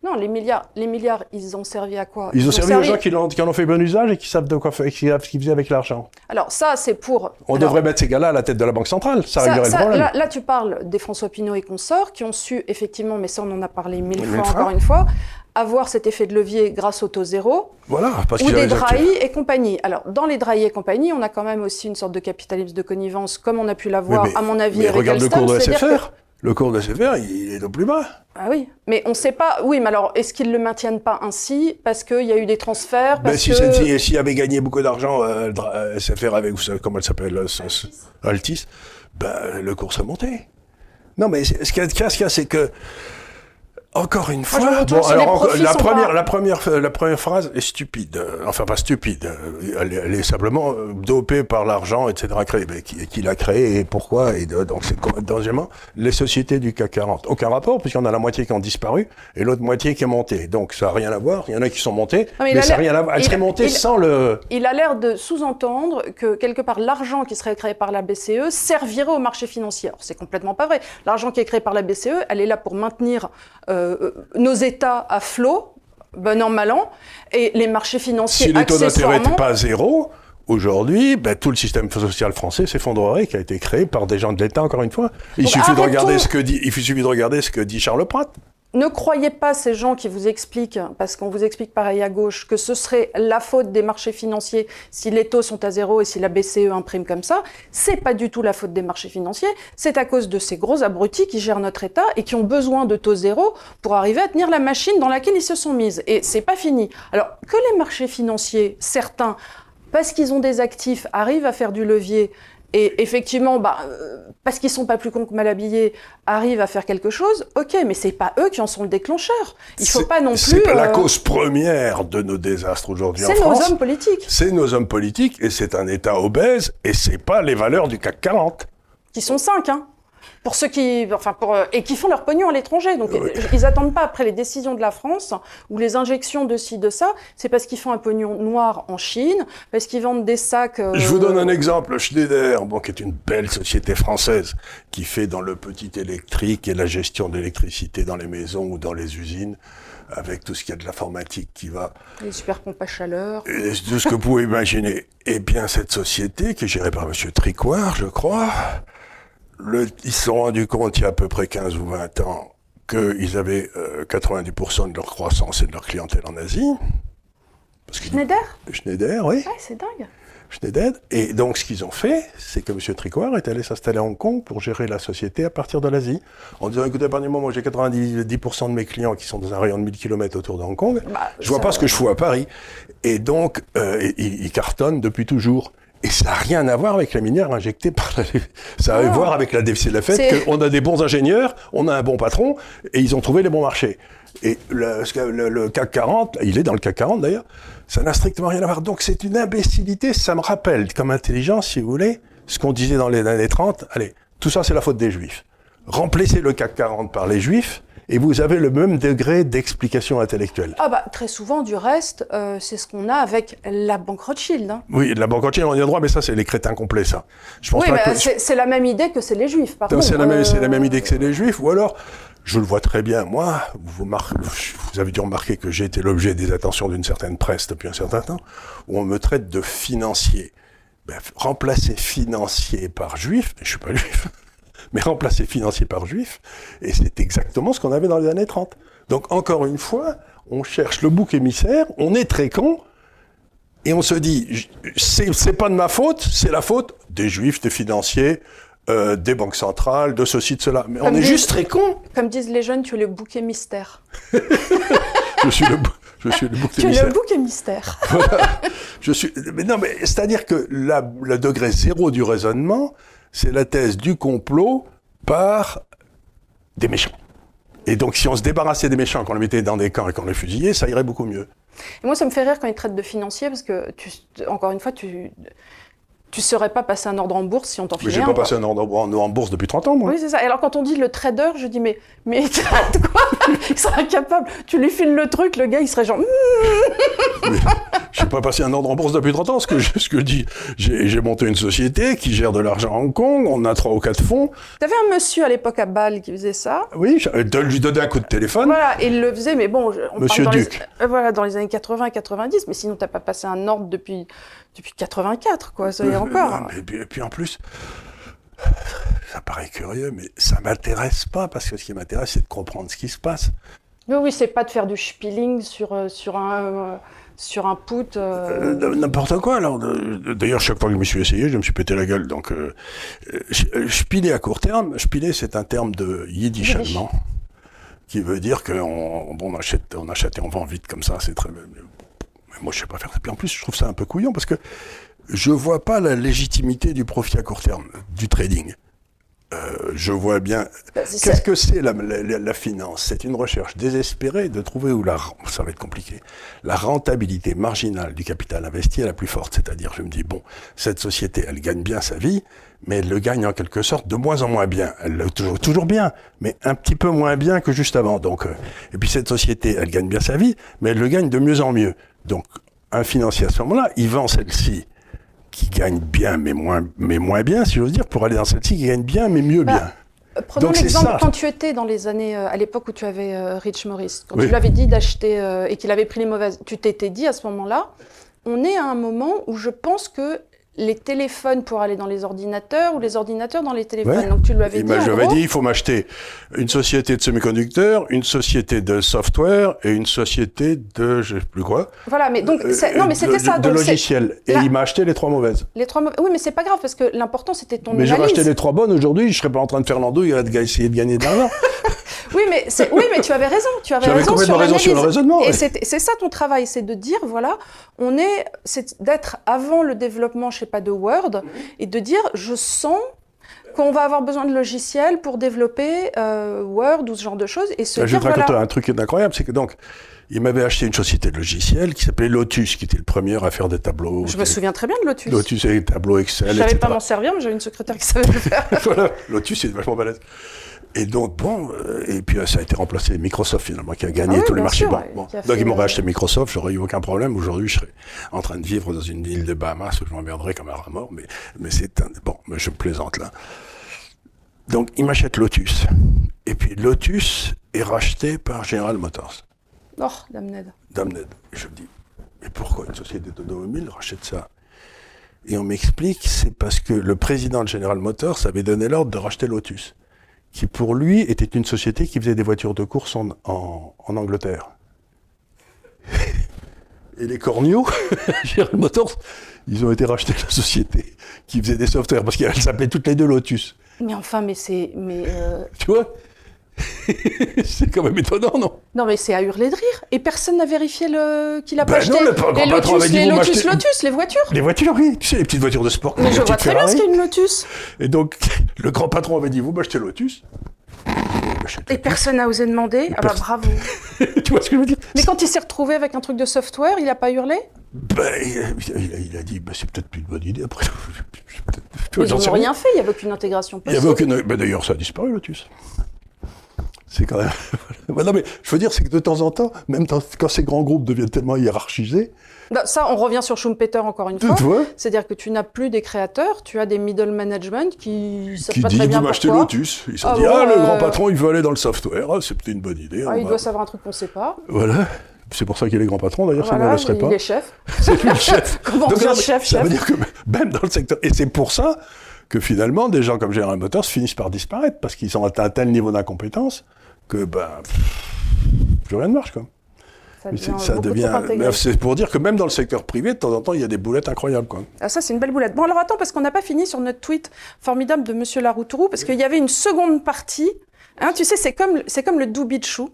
A: Non, les milliards, les milliards, ils ont servi à quoi?
B: Ils ont servi aux gens qui, en, qui en ont fait bon usage et qui savent de quoi faire, qui savent ce qu'ils faisaient avec l'argent.
A: Alors ça, c'est pour.
B: On
A: alors,
B: devrait mettre ces gars-là à la tête de la Banque centrale, ça,
A: ça-
B: réglerait le problème.
A: là, là, tu parles des François Pinault et consorts qui ont su effectivement, mais ça on en a parlé mille
B: Mille
A: fois
B: fois.
A: encore une fois, avoir cet effet de levier grâce au taux zéro
B: Voilà, parce
A: ou des
B: les actifs.
A: drahis et compagnie. Alors dans les drahis et compagnie, on a quand même aussi une sorte de capitalisme de connivence, comme on a pu l'avoir à mon avis
B: mais
A: avec
B: regarde le
A: Alstom,
B: cours de SFR. Le cours de SFR, il est au plus bas.
A: Ah oui, mais on ne sait pas. Oui, mais alors est-ce qu'ils le maintiennent pas ainsi parce qu'il y a eu des transferts
B: Ben,
A: parce
B: si,
A: que...
B: c'est- si, si avait gagné beaucoup d'argent, euh, euh, SFR avec, vous savez comment elle s'appelle, euh, Altis, ben, le cours serait monté. Non, mais c'est- ce qu'il y a, ce qu'il y a, c'est que, encore une fois,
A: retourne
B: bon, alors, la, première,
A: pas-
B: la, première, la première phrase est stupide. Enfin, pas stupide. Elle, est- elle est simplement euh, dopée par l'argent, etc. créé. Mais qui, qui l'a créé et pourquoi et de- donc, c'est deuxièmement, les sociétés du CAC 40. Aucun rapport, puisqu'il y en a la moitié qui ont disparu et l'autre moitié qui est montée. Donc, ça n'a rien à voir. Il y en a qui sont montées,
A: Non, mais a
B: ça n'a rien à voir. Elle serait montée
A: il-
B: sans le...
A: Il a l'air de sous-entendre que quelque part l'argent qui serait créé par la BCE servirait au marché financier. Alors c'est complètement pas vrai. L'argent qui est créé par la BCE, elle est là pour maintenir euh, euh, nos États à flot, bon an mal an, et les marchés financiers
B: Si les taux d'intérêt n'étaient pas à zéro, aujourd'hui, ben, tout le système social français s'effondrerait, qui a été créé par des gens de l'État, encore une fois. Il
A: Donc,
B: suffit de
A: arrêtons-
B: regarder ce que dit, il suffit de regarder ce que dit Charles Pratt.
A: Ne croyez pas ces gens qui vous expliquent, parce qu'on vous explique pareil à gauche, que ce serait la faute des marchés financiers si les taux sont à zéro et si la BCE imprime comme ça. C'est pas du tout la faute des marchés financiers. C'est à cause de ces gros abrutis qui gèrent notre État et qui ont besoin de taux zéro pour arriver à tenir la machine dans laquelle ils se sont mis. Et c'est pas fini. Alors que les marchés financiers, certains, parce qu'ils ont des actifs, arrivent à faire du levier et effectivement, bah, euh, parce qu'ils sont pas plus cons que mal habillés, arrivent à faire quelque chose, ok, mais c'est pas eux qui en sont le déclencheur. Il faut pas non plus.
B: C'est pas la
A: euh,
B: cause première de nos désastres aujourd'hui en
A: C'est nos
B: France.
A: hommes politiques
B: C'est nos hommes politiques et c'est un État obèse et c'est pas les valeurs du CAC 40.
A: qui sont cinq, hein. Pour ceux qui, enfin pour, euh, et qui font leur pognon à l'étranger. Donc
B: Oui.
A: euh, ils attendent pas après les décisions de la France ou les injections de ci de ça. C'est parce qu'ils font un pognon noir en Chine, parce qu'ils vendent des sacs. euh,
B: Je vous donne un exemple, Schneider, bon, qui est une belle société française, qui fait dans le petit électrique et la gestion d'électricité dans les maisons ou dans les usines, avec tout ce qu'il y a de l'informatique qui va,
A: Les super pompes à chaleur.
B: et tout ce que vous pouvez imaginer. Eh bien, cette société, qui est gérée par Monsieur Tricoire, je crois, le, ils se sont rendus compte il y a à peu près 15 ou 20 ans qu'ils avaient euh, 90% de leur croissance et de leur clientèle en Asie. Parce
A: Schneider
B: Schneider, oui.
A: Ouais, c'est dingue.
B: Schneider. Et donc, ce qu'ils ont fait, c'est que M. Tricoire est allé s'installer à Hong Kong pour gérer la société à partir de l'Asie. En disant, écoutez, à partir du moment où j'ai 90% de mes clients qui sont dans un rayon de 1000 km autour de Hong Kong,
A: Bah,
B: je vois pas ce que je fous à Paris. Et donc, euh, il, il cartonne depuis toujours. Et ça n'a rien à voir avec la minière injectée par la... Ça a à
A: Ah.
B: voir avec la, le fait qu'on a des bons ingénieurs, on a un bon patron, et ils ont trouvé les bons marchés. Et le, le- le CAC 40, il est dans le CAC 40 d'ailleurs, ça n'a strictement rien à voir. Donc c'est une imbécilité, ça me rappelle comme intelligence, si vous voulez, ce qu'on disait dans les années 30. Allez, tout ça c'est la faute des juifs. Remplacez le CAC 40 par les juifs, et vous avez le même degré d'explication intellectuelle.
A: Ah bah très souvent du reste, euh, c'est ce qu'on a avec la banque Rothschild. hein.
B: Oui, la banque entière, on y a droit, mais ça, c'est les crétins complets, ça. Je pense
A: Oui,
B: pas
A: mais
B: que...
A: c'est la même idée que c'est les juifs.
B: Non, C'est la, même-
A: Euh,
B: c'est la même idée que c'est les juifs, ou alors, je le vois très bien, moi, vous, avez dû remarquer que j'ai été l'objet des attentions d'une certaine presse depuis un certain temps, où on me traite de financier. Ben, remplacer financier par juif, je suis pas juif, mais remplacer financier par juif, et c'est exactement ce qu'on avait dans les années 30. Donc, encore une fois, on cherche le bouc émissaire, on est très con, et on se dit, c'est pas de ma faute, c'est la faute des juifs, des financiers, euh, des banques centrales, de ceci, de cela. Mais on est juste très con.
A: Comme disent les jeunes, tu es le bouquet mystère.
B: Je suis le, je suis le bouc
A: Tu es
B: émissaire.
A: le bouquet mystère.
B: Je suis, mais non, mais c'est-à-dire que la- le degré zéro du raisonnement, c'est la thèse du complot par des méchants. Et donc, si on se débarrassait des méchants, qu'on les mettait dans des camps et qu'on les fusillait, ça irait beaucoup mieux.
A: Et moi, ça me fait rire quand ils traitent de financier parce que, encore une fois, tu, tu serais pas passé un ordre en bourse si on t'en
B: Mais
A: filait
B: j'ai
A: un,
B: pas
A: quoi.
B: passé un ordre en, bourse depuis 30 ans, moi.
A: Oui, c'est ça. Et alors, quand on dit le trader, je dis, mais, mais quoi? Il serait incapable. Tu lui files le truc, le gars, il serait genre, Hmm,
B: Mais j'ai pas passé un ordre en bourse depuis 30 ans. Ce que je, ce que je dis, j'ai j'ai monté une société qui gère de l'argent à Hong Kong. On a trois ou quatre fonds.
A: T'avais un monsieur à l'époque à Bâle qui faisait ça.
B: Oui, je, de lui donner un coup de téléphone.
A: Voilà, et il le faisait, mais bon, je- on
B: Monsieur
A: parle dans
B: Duc.
A: Les, euh, voilà, dans les années 80 90, mais sinon t'as pas passé un ordre depuis, depuis 84, quoi, ça y est
B: Euh,
A: encore.
B: non, mais- et, puis, en plus, ça paraît curieux, mais ça m'intéresse pas parce que ce qui m'intéresse, c'est de comprendre ce qui se passe.
A: Oui, oui, c'est pas de faire du spilling sur, euh, sur un, euh, sur un put. euh,
B: Euh, N'importe quoi. Alors, d'ailleurs, chaque fois que je me suis essayé, je me suis pété la gueule. Donc, spiller à court terme. Spiller, c'est un terme de yiddish
A: Yiddish.
B: allemand qui veut dire qu'on bon, on achète, on achète et on vend vite comme ça. C'est très. Mais moi, je sais pas faire ça. Puis en plus, je trouve ça un peu couillon parce que je vois pas la légitimité du profit à court terme, du trading. Euh, je vois bien.
A: bah,
B: Qu'est-ce que c'est la, la- la- la finance C'est une recherche désespérée de trouver où la, ça va être compliqué, la rentabilité marginale du capital investi est la plus forte. C'est-à-dire, je me dis, bon, cette société, elle gagne bien sa vie, mais elle le gagne en quelque sorte de moins en moins bien. Elle le toujours, toujours bien, mais un petit peu moins bien que juste avant. Donc, euh, et puis cette société, elle gagne bien sa vie, mais elle le gagne de mieux en mieux. Donc, un financier à ce moment-là, il vend celle-ci qui gagne bien, mais moins, mais moins bien, si j'ose dire, pour aller dans celle-ci qui gagne bien, mais mieux
A: Bah,
B: bien.
A: Euh, Prenons l'exemple quand tu étais dans les années, euh, à l'époque où tu avais euh, Rich Morris, quand
B: Oui.
A: tu lui avais dit d'acheter euh, et qu'il avait pris les mauvaises, tu t'étais dit à ce moment-là, on est à un moment où je pense que les téléphones pour aller dans les ordinateurs ou les ordinateurs dans les téléphones.
B: Ouais.
A: Donc tu lui avais dit,
B: ben,
A: en
B: je lui avais dit, il faut m'acheter une société de semi-conducteurs, une société de software et une société de, je sais plus quoi.
A: voilà, mais donc,
B: euh,
A: non, mais c'était ça.
B: De,
A: donc
B: logiciels. Et
A: Là-
B: il m'a acheté les trois mauvaises.
A: les trois mauvais- Oui, mais c'est pas grave parce que l'important c'était ton
B: Mais j'aurais acheté les trois bonnes aujourd'hui, je serais pas en train de faire l'andouille de essayer de gagner de l'argent.
A: Oui, mais c'est- oui, mais tu avais raison. Tu avais raison sur
B: raison sur le raisonnement.
A: Et
B: ouais.
A: c'est ça ton travail, c'est de dire voilà, on est, c'est d'être avant le développement, je sais pas, de Word, et de dire je sens qu'on va avoir besoin de logiciels pour développer euh, Word ou ce genre de choses, et se
B: Ben, je te raconter
A: voilà.
B: un truc incroyable, c'est que donc, il m'avait acheté une société de logiciels qui s'appelait Lotus, qui était le premier à faire des tableaux.
A: Je me souviens très bien de Lotus.
B: Lotus et des tableaux Excel,
A: je savais
B: etc.
A: pas m'en servir, mais j'avais une secrétaire qui savait le faire.
B: voilà, Lotus, c'est vachement balèze. Et donc, bon, euh, et puis euh, ça a été remplacé Microsoft finalement, qui a gagné
A: Ah oui,
B: tous les marchés.
A: sûr,
B: Bon, Donc, ils m'auraient
A: le-
B: acheté Microsoft, j'aurais eu aucun problème. Aujourd'hui, je serais en train de vivre dans une île des Bahamas où je m'emmerderais comme un rat mort, mais, mais c'est un. Bon, mais je plaisante là. Donc, ils m'achètent Lotus. Et puis, Lotus est racheté par General Motors,
A: Oh.
B: Damned. Et je me dis, mais pourquoi une société d'automobile rachète ça? Et on m'explique, c'est parce que le président de General Motors avait donné l'ordre de racheter Lotus, qui pour lui était une société qui faisait des voitures de course en, en, en Angleterre. Et les corneaux, General Motors, ils ont été rachetés la société qui faisait des softwares, parce qu'elles s'appelaient toutes les deux Lotus.
A: Mais enfin, mais c'est, mais euh,
B: Tu vois? C'est quand même étonnant, non?
A: Non, mais c'est à hurler de rire. Et personne n'a vérifié le qu'il a
B: Ben
A: pas acheté
B: non, le grand
A: les
B: patron
A: Lotus,
B: avait dit,
A: les Lotus, les voitures.
B: Les voitures, oui, tu sais, les petites voitures de sport.
A: Mais je vois très bien ce qu'est une Lotus.
B: Et donc, le grand patron avait dit, vous m'achetez Lotus
A: Et personne n'a osé demander. Ah bah bravo.
B: tu vois ce que je veux dire?
A: Mais quand il s'est retrouvé avec un truc de software, il a pas hurlé?
B: Ben, il, a, il il dit, ben, c'est peut-être plus une bonne idée après.
A: Ils n'ont rien fait, il n'y avait aucune intégration
B: Il y
A: possible.
B: avait aucune. ben, D'ailleurs, ça a disparu, Lotus. C'est quand même. Non, mais je veux dire, c'est que de temps en temps, même quand ces grands groupes deviennent tellement hiérarchisés,
A: Non, ça, on revient sur Schumpeter encore une fois. C'est-à-dire que tu n'as plus des créateurs, tu as des middle management qui savent
B: qui
A: pas
B: dit,
A: très bien pourquoi.
B: Lotus. Ils se
A: Ah
B: disent, ah, le
A: euh,
B: grand patron, il veut aller dans le software. Ah, c'est peut-être une bonne idée.
A: Ah, il
B: va-
A: doit savoir un truc qu'on ne sait pas.
B: Voilà. C'est pour ça qu'il est grand patron, d'ailleurs, ça ne le serait
A: il
B: pas.
A: est chef.
B: C'est lui le chef.
A: Comment
B: Donc, mais
A: chef,
B: Ça
A: chef
B: veut dire que même dans le secteur. Et c'est pour ça que finalement, des gens comme General Motors finissent par disparaître, parce qu'ils ont atteint un tel niveau d'incompétence que, ben, pff, plus rien ne marche, quoi.
A: Ça devient,
B: c'est- ça devient. pour dire que même dans le secteur privé, de temps en temps, il y a des boulettes incroyables, quoi.
A: Ah, ça, c'est une belle boulette. Bon, alors attends, parce qu'on n'a pas fini sur notre tweet formidable de Monsieur Laroutourou, parce qu'il y avait une seconde partie. Hein, tu sais, c'est comme, c'est comme le Doubichou.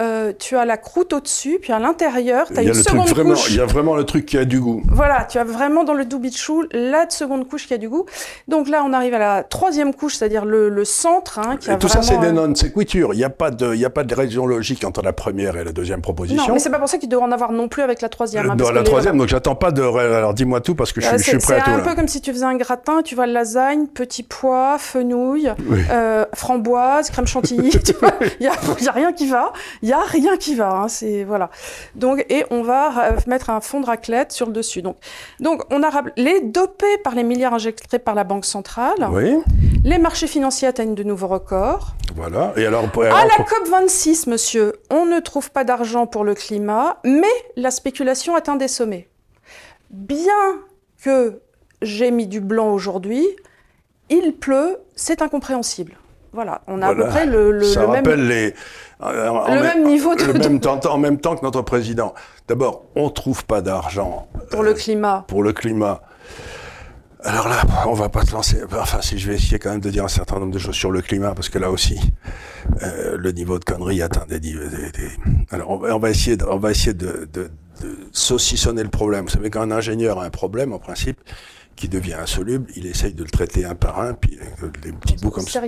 A: Euh, tu as la croûte au-dessus, puis à l'intérieur, tu as une seconde
B: vraiment,
A: couche.
B: il y a vraiment le truc qui a du goût.
A: Voilà, tu as vraiment dans le doubichou la seconde couche qui a du goût. Donc là, on arrive à la troisième couche, c'est-à-dire le, le centre, hein, qui a
B: Et tout ça, c'est des
A: euh,
B: non-séquitures. Il n'y a pas de, y a pas de raison logique entre la première et la deuxième proposition.
A: Non, mais c'est pas pour ça qu'il devrait en avoir non plus avec la troisième. hein,
B: Dans la
A: les-
B: troisième, donc j'attends pas de. Alors dis-moi tout parce que je,
A: Euh,
B: suis- je suis
A: c'est
B: prêt à
A: c'est
B: tout.
A: un
B: là.
A: peu comme si tu faisais un gratin, tu vois lasagne, petit pois, fenouil,
B: Oui.
A: euh, framboise, crème chantilly, il y a, il y a rien qui va, il y a rien qui va, hein, c'est voilà. Donc et on va euh, mettre un fond de raclette sur le dessus. Donc donc on a les dopés par les milliards injectés par la banque centrale,
B: Oui,
A: les marchés financiers atteignent de nouveaux records.
B: voilà. Et alors,
A: À la COP 26, monsieur, on ne trouve pas d'argent pour le climat, mais la spéculation atteint des sommets. Bien que j'ai mis du blanc aujourd'hui, il pleut, c'est incompréhensible. Voilà, on a à
B: Voilà.
A: peu près le, le-
B: ça
A: le même,
B: rappelle les. Euh, en
A: le même niveau de,
B: le même temps, en même temps que notre président. D'abord, on trouve pas d'argent
A: pour le climat.
B: pour le climat. Alors là, on va pas se lancer. Enfin, si je vais essayer quand même de dire un certain nombre de choses sur le climat, parce que là aussi, euh, le niveau de connerie atteint des, des- des- Alors, on va, on va essayer, de, on va essayer de, de, de saucissonner le problème. Vous savez, quand un ingénieur a un problème, en principe, qui devient insoluble, il essaye de le traiter un par un, puis des petits bouts comme ça.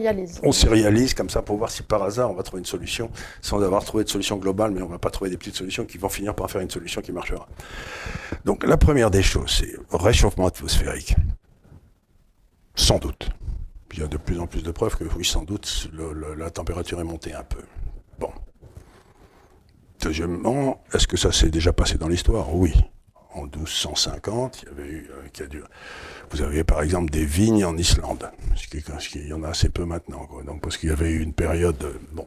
B: On sérialise comme ça pour voir si par hasard on va trouver une solution, sans avoir trouvé de solution globale, mais on va pas trouver des petites solutions qui vont finir par faire une solution qui marchera. Donc la première des choses, c'est réchauffement atmosphérique. Sans doute. Il y a de plus en plus de preuves que oui, sans doute, le- le- la température est montée un peu. Bon. Deuxièmement, est-ce que ça s'est déjà passé dans l'histoire? Oui. En 1250, il y avait eu, euh, vous avez par exemple des vignes en Islande, ce qui, il y en a assez peu maintenant, donc parce qu'il y avait eu une période, euh, bon.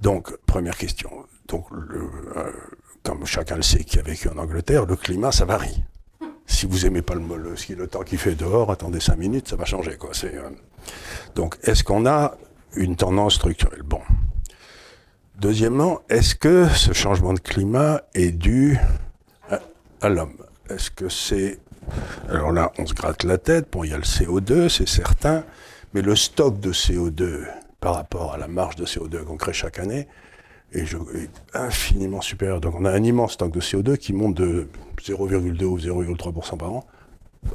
B: Donc première question, donc euh, comme chacun le sait qui a vécu en Angleterre, le climat ça varie. Si vous aimez pas le, le, temps qu'il fait dehors, attendez cinq minutes, ça va changer donc est-ce qu'on a une tendance structurelle? Bon. Deuxièmement, est-ce que ce changement de climat est dû à, l'homme Est-ce que c'est... Alors là, on se gratte la tête. Bon, il y a le CO2, c'est certain, mais le stock de CO2 par rapport à la marge de CO2 qu'on crée chaque année est, infiniment supérieur. Donc on a un immense stock de CO2 qui monte de 0,2 ou 0,3% par an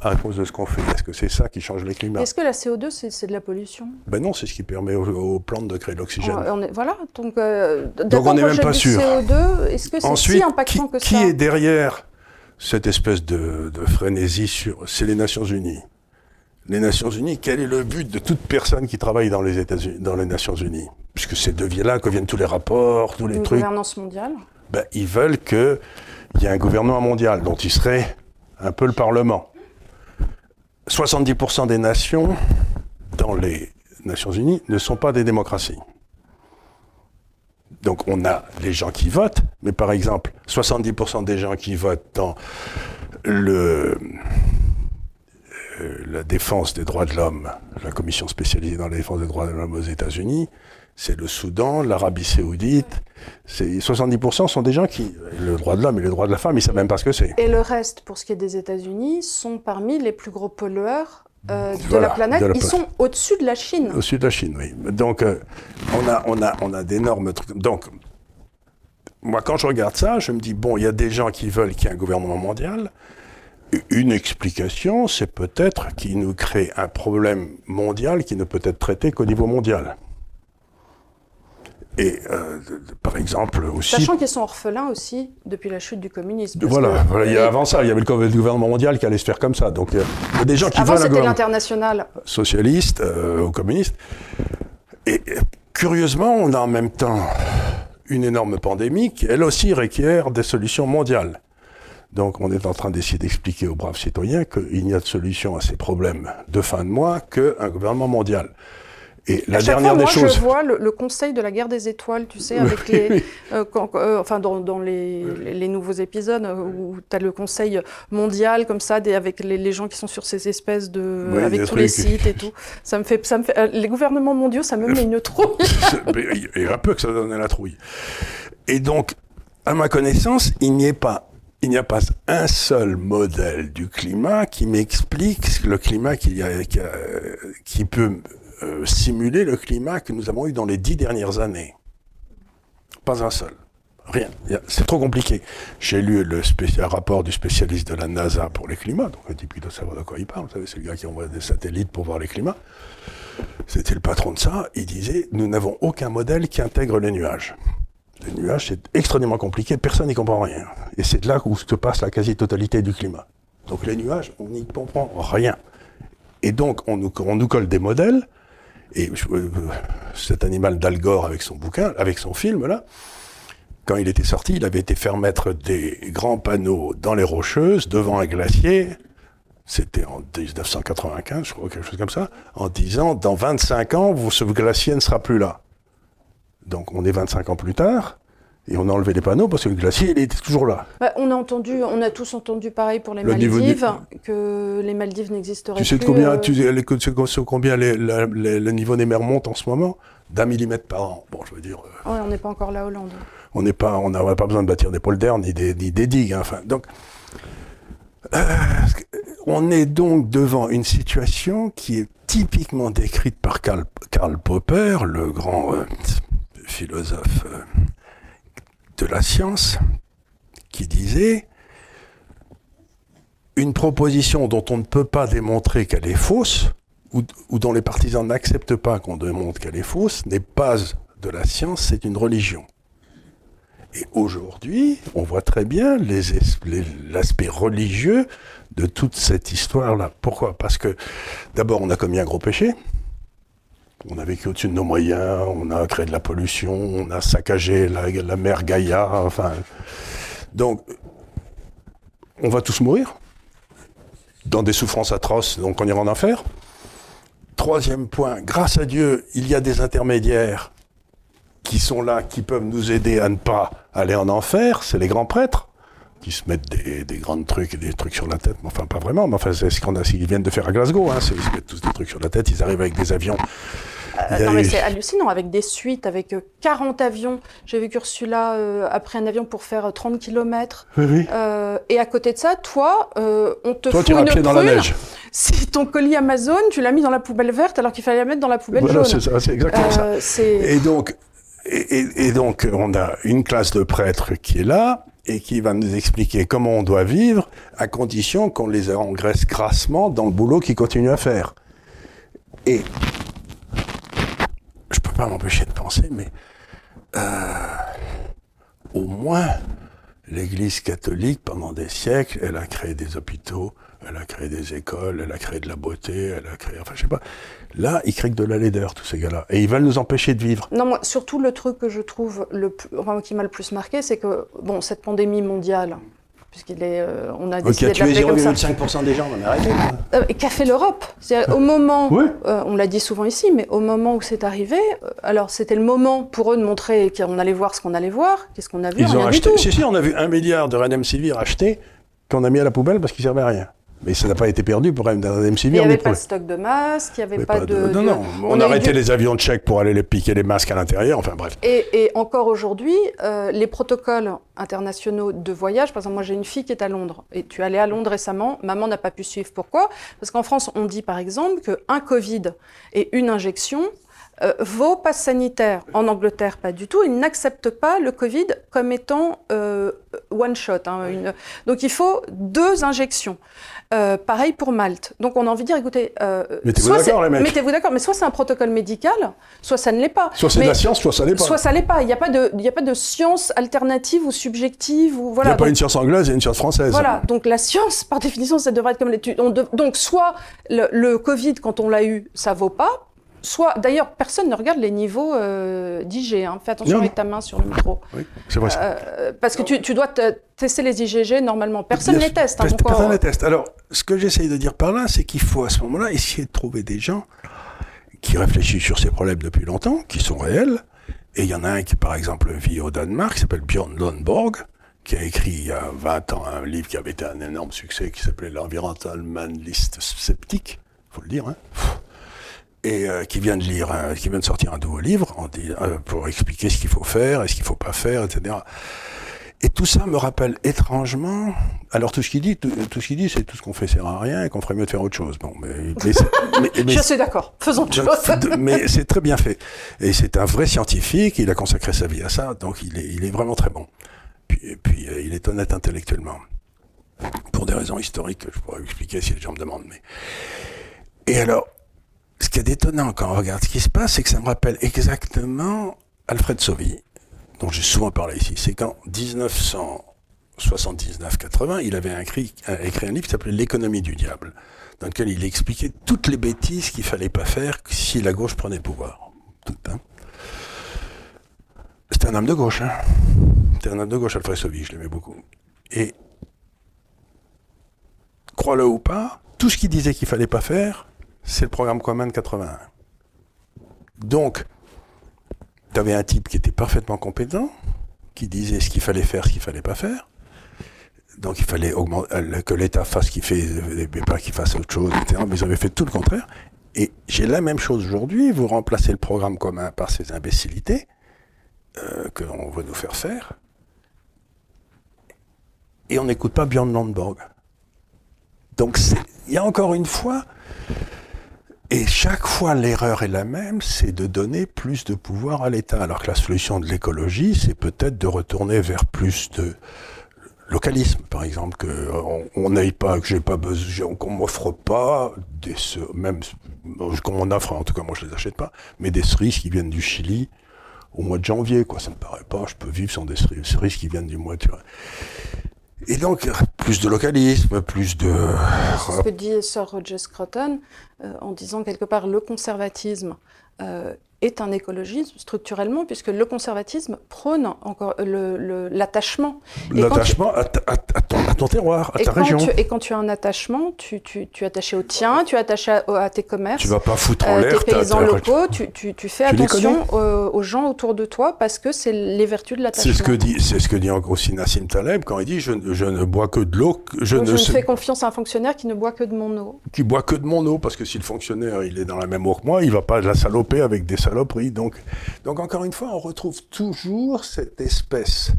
B: à cause de ce qu'on fait. Est-ce que c'est ça qui change les climats?
A: Est-ce que la CO2, c'est de la pollution?
B: Ben non, c'est ce qui permet aux, aux plantes de créer de l'oxygène.
A: On- on est- Voilà, donc, euh,
B: on
A: d'accord,
B: n'est même pas sûr.
A: CO2, est-ce que c'est si impactant
B: qui,
A: que
B: qui
A: ça?
B: est derrière cette espèce de, de frénésie sur C'est les Nations Unies. Les Nations Unies, quel est le but de toute personne qui travaille dans les États-Unis, dans les Nations Unies? Puisque c'est de là que viennent tous les rapports, tous les
A: Une
B: trucs.
A: gouvernance mondiale
B: Ben, ils veulent qu'il y ait un gouvernement mondial dont il serait un peu le Parlement. 70% des nations dans les Nations Unies ne sont pas des démocraties. Donc on a les gens qui votent, mais par exemple, 70% des gens qui votent dans euh, la défense des droits de l'homme, la commission spécialisée dans la défense des droits de l'homme aux États-Unis, c'est le Soudan, l'Arabie Saoudite. C'est 70% sont des gens qui le droit de l'homme et le droit de la femme, ils savent même pas ce que c'est.
A: Et le reste, pour ce qui est des États-Unis, sont parmi les plus gros pollueurs euh, de
B: Voilà,
A: la planète.
B: de la
A: Ils sont au-dessus de la Chine.
B: Au sud de la Chine, oui. Donc, euh, on a, on a, on a d'énormes trucs. Donc, moi, quand je regarde ça, je me dis, bon, il y a des gens qui veulent qu'il y ait un gouvernement mondial. Une explication, c'est peut-être qu'il nous crée un problème mondial qui ne peut être traité qu'au niveau mondial. Et, euh, par exemple, aussi...
A: Sachant qu'ils sont orphelins aussi depuis la chute du communisme.
B: Voilà,
A: que-
B: voilà, il y a avant ça, il y avait le gou- le gouvernement mondial qui allait se faire comme ça. Donc, il y a des gens qui
A: Avant, c'était l'international.
B: socialiste euh, ou communiste. Et euh, curieusement, on a en même temps une énorme pandémie qui, elle aussi, requiert des solutions mondiales. Donc, on est en train d'essayer d'expliquer aux braves citoyens qu'il n'y a de solution à ces problèmes de fin de mois qu'un gouvernement mondial. Et la dernière
A: fois,
B: des
A: moi,
B: choses.
A: je vois le, le conseil de la guerre des étoiles, tu sais, avec les, euh, quand- euh, enfin dans, dans les, les- les nouveaux épisodes euh, où tu as le conseil mondial comme ça, des, avec les, les gens qui sont sur ces espèces de, avec tous les sites et tout. Ça me fait, ça me fait, euh, les gouvernements mondiaux, ça me met une trouille.
B: Il y a peu que ça donne la trouille. Et donc, à ma connaissance, il n'y a pas, il n'y a pas un seul modèle du climat qui m'explique le climat qu'il y a, qui, a- qui peut euh, simuler le climat que nous avons eu dans les dix dernières années. Pas un seul. Rien. C'est trop compliqué. J'ai lu le rapport du spécialiste de la NASA pour les climats, donc un type doit savoir de quoi il parle. Vous savez, c'est le gars qui envoie des satellites pour voir les climats. C'était le patron de ça. Il disait Nous n'avons aucun modèle qui intègre les nuages. Les nuages, c'est extrêmement compliqué, personne n'y comprend rien. Et c'est là où se passe la quasi-totalité du climat. Donc les nuages, on n'y comprend rien. Et donc, on nous, on nous colle des modèles. Et euh, cet animal d'Al Gore avec son bouquin, avec son film, là, quand il était sorti, il avait été faire mettre des grands panneaux dans les Rocheuses, devant un glacier, c'était en 1995, je crois, quelque chose comme ça, en disant, dans 25 ans, ce glacier ne sera plus là. Donc on est 25 ans plus tard, et on a enlevé les panneaux parce que le glacier, il était toujours là.
A: Bah, on a entendu, on a tous entendu pareil pour les Maldives, que les Maldives n'existeraient plus. Tu sais
B: combien, euh... tu sais combien le niveau des mers monte en ce moment? D'un millimètre par an. Bon, je veux dire.
A: Euh, on n'est pas encore la Hollande.
B: On n'est pas, on n'a pas besoin de bâtir des polders ni des, ni des digues. Hein, enfin, donc, euh, on est donc devant une situation qui est typiquement décrite par Karl, Karl Popper, le grand euh, philosophe euh, de la science, qui disait une proposition dont on ne peut pas démontrer qu'elle est fausse, ou, dont les partisans n'acceptent pas qu'on démontre qu'elle est fausse, n'est pas de la science, c'est une religion. Et aujourd'hui, on voit très bien l'aspect religieux de toute cette histoire-là. Pourquoi? Parce que d'abord, on a commis un gros péché. On a vécu au-dessus de nos moyens, on a créé de la pollution, on a saccagé la, mer Gaïa, enfin. Donc, on va tous mourir dans des souffrances atroces, donc on ira en enfer. Troisième point, grâce à Dieu, il y a des intermédiaires qui sont là, qui peuvent nous aider à ne pas aller en enfer, c'est les grands prêtres qui se mettent des, des grands trucs et des trucs sur la tête. enfin, pas vraiment, mais enfin, c'est ce qu'on a, ils viennent de faire à Glasgow. Hein, ils se mettent tous des trucs sur la tête, ils arrivent avec des avions.
A: Euh, non, mais c'est hallucinant, avec des suites, avec 40 euh, avions. J'ai vu Ursula euh, a pris un avion pour faire 30 km.
B: Oui, oui.
A: Euh, et à côté de ça, toi, euh, on te
B: toi,
A: fout une
B: pied dans la neige.
A: Si ton colis Amazon, tu l'as mis dans la poubelle verte alors qu'il fallait la mettre dans la poubelle
B: voilà,
A: jaune.
B: c'est exactement euh, ça. Et donc, et, donc, on a une classe de prêtres qui est là et qui va nous expliquer comment on doit vivre, à condition qu'on les engraisse grassement dans le boulot qu'ils continuent à faire. Et je peux pas m'empêcher de penser, mais euh, au moins l'Église catholique, pendant des siècles, elle a créé des hôpitaux, elle a créé des écoles, elle a créé de la beauté, elle a créé, enfin je sais pas. Là, ils créent de la laideur, tous ces gars-là. Et ils veulent nous empêcher de vivre.
A: Non, moi, surtout le truc que je trouve le enfin, qui m'a le plus marqué, c'est que, bon, cette pandémie mondiale, puisqu'il est, euh, on a décidé
C: okay, de comme ça. 5% des gens, on a arrêté.
A: Euh, qu'a fait l'Europe? Au moment, oui. euh, on l'a dit souvent ici, mais au moment où c'est arrivé, euh, alors c'était le moment pour eux de montrer qu'on allait voir ce qu'on allait voir. Qu'est-ce qu'on a vu?
B: Ils
A: Rien
B: ont
A: du
B: acheté.
A: tout.
B: Si, si, on a vu un milliard de Remdesivir acheté qu'on a mis à la poubelle parce qu'il servait à rien. Mais ça n'a pas été perdu pour
A: Il n'y avait pas de stock de masques, il n'y avait pas, de,
B: Non,
A: de-
B: non, on,
A: a
B: a
A: eu
B: arrêté
A: du-
B: les avions tchèques pour aller les piquer les masques à l'intérieur, enfin bref.
A: Et, et encore aujourd'hui, euh, les protocoles internationaux de voyage, par exemple, moi j'ai une fille qui est à Londres, et tu es allée à Londres récemment, maman n'a pas pu suivre. Pourquoi? Parce qu'en France, on dit par exemple qu'un Covid et une injection euh, vaut passe sanitaire. En Angleterre, pas du tout. Ils n'acceptent pas le Covid comme étant euh, one shot. hein, une- Donc il faut deux injections. Euh, pareil pour Malte. Donc on a envie de dire, écoutez, euh,
B: Mettez-vous d'accord, les mecs.
A: mettez-vous d'accord, mais soit c'est un protocole médical, soit ça ne l'est pas.
B: Soit c'est de la science, soit ça l'est pas.
A: Soit ça l'est pas. Il n'y a pas de, il y a pas de science alternative ou subjective ou
B: Il n'y
A: voilà.
B: a pas une science anglaise et une science française.
A: voilà. Donc la science, par définition, ça devrait être comme l'étude. On de- Donc soit le, le Covid, quand on l'a eu, ça vaut pas. Soit, d'ailleurs, personne ne regarde les niveaux euh, d'IG. Hein. Fais attention
B: Non,
A: avec ta main sur le micro.
B: Oui, c'est vrai.
A: Euh, parce que tu, tu dois te- tester les IgG normalement. Personne ne les teste. hein,
B: Personne ne les teste. Alors, ce que j'essaye de dire par là, c'est qu'il faut à ce moment-là essayer de trouver des gens qui réfléchissent sur ces problèmes depuis longtemps, qui sont réels. Et il y en a un qui, par exemple, vit au Danemark, qui s'appelle Björn Lundborg, qui a écrit il y a 20 ans un livre qui avait été un énorme succès, qui s'appelait L'Environmental List Sceptique, faut le dire, hein. Et euh, qui vient de lire, un- qui vient de sortir un nouveau livre en euh, pour expliquer ce qu'il faut faire et ce qu'il faut pas faire, etc. Et tout ça me rappelle étrangement. Alors tout ce qu'il dit, tout, tout ce qu'il dit, c'est tout ce qu'on fait sert à rien et qu'on ferait mieux de faire autre chose. Bon, mais, mais mais- mais-
A: Je suis d'accord. Faisons autre chose.
B: mais c'est très bien fait. Et c'est un vrai scientifique. Il a consacré sa vie à ça, donc il est, il est vraiment très bon. Puis, et puis euh, il est honnête intellectuellement, pour des raisons historiques que je pourrais expliquer si les gens me demandent. Mais et alors, ce qui est étonnant quand on regarde ce qui se passe, c'est que ça me rappelle exactement Alfred Sauvy, dont j'ai souvent parlé ici. C'est qu'en 1979-80, il avait écrit, un livre qui s'appelait L'économie du diable, dans lequel il expliquait toutes les bêtises qu'il fallait pas faire si la gauche prenait le pouvoir. Toutes, hein. C'était un homme de gauche. Hein. C'était un homme de gauche, Alfred Sauvy, je l'aimais beaucoup. Et, crois-le ou pas, tout ce qu'il disait qu'il fallait pas faire, c'est le programme commun de 81. Donc, tu avais un type qui était parfaitement compétent, qui disait ce qu'il fallait faire, ce qu'il fallait pas faire. Donc il fallait augmenter, euh, que l'État fasse ce qu'il fait, et pas qu'il fasse autre chose, etc. Mais ils avaient fait tout le contraire. Et j'ai la même chose aujourd'hui. Vous remplacez le programme commun par ces imbécilités euh, que l'on veut nous faire faire. Et on n'écoute pas Björn Lundborg. Donc il y a encore une fois, et chaque fois l'erreur est la même, c'est de donner plus de pouvoir à l'État. Alors que la solution de l'écologie, c'est peut-être de retourner vers plus de localisme, par exemple, que on- on n'aille pas, que j'ai pas besoin, qu'on m'offre pas des, même qu'on m'en offre, en tout cas moi je les achète pas, mais des cerises qui viennent du Chili au mois de janvier, quoi. Ça me paraît pas. Je peux vivre sans des cerises, qui viennent du mois de. Et donc plus de localisme, plus de.
A: ce que dit Sir Roger Scruton euh, en disant quelque part le conservatisme est un écologisme structurellement, puisque le conservatisme prône encore le- l'attachement.
B: L'attachement à, ton, à ton terroir, à ta région.
A: tu, et quand tu as un attachement, tu, tu, tu es attaché au tien, tu es attaché à, tes commerces,
B: Tu vas pas foutre en
A: euh,
B: l'air
A: tes paysans locaux, tu, fais attention aux, aux gens autour de toi parce que c'est les vertus de l'attachement.
B: C'est ce que dit, c'est ce que dit encore aussi Nassim Taleb quand il dit je, ne- je ne bois que de l'eau, je
A: Donc,
B: ne,
A: je fais confiance à un fonctionnaire qui ne boit que de mon eau.
B: qui boit que de mon eau parce que si le fonctionnaire il est dans la même eau que moi, il va pas la avec des saloperies. Donc, donc encore une fois, on retrouve toujours cette espèce.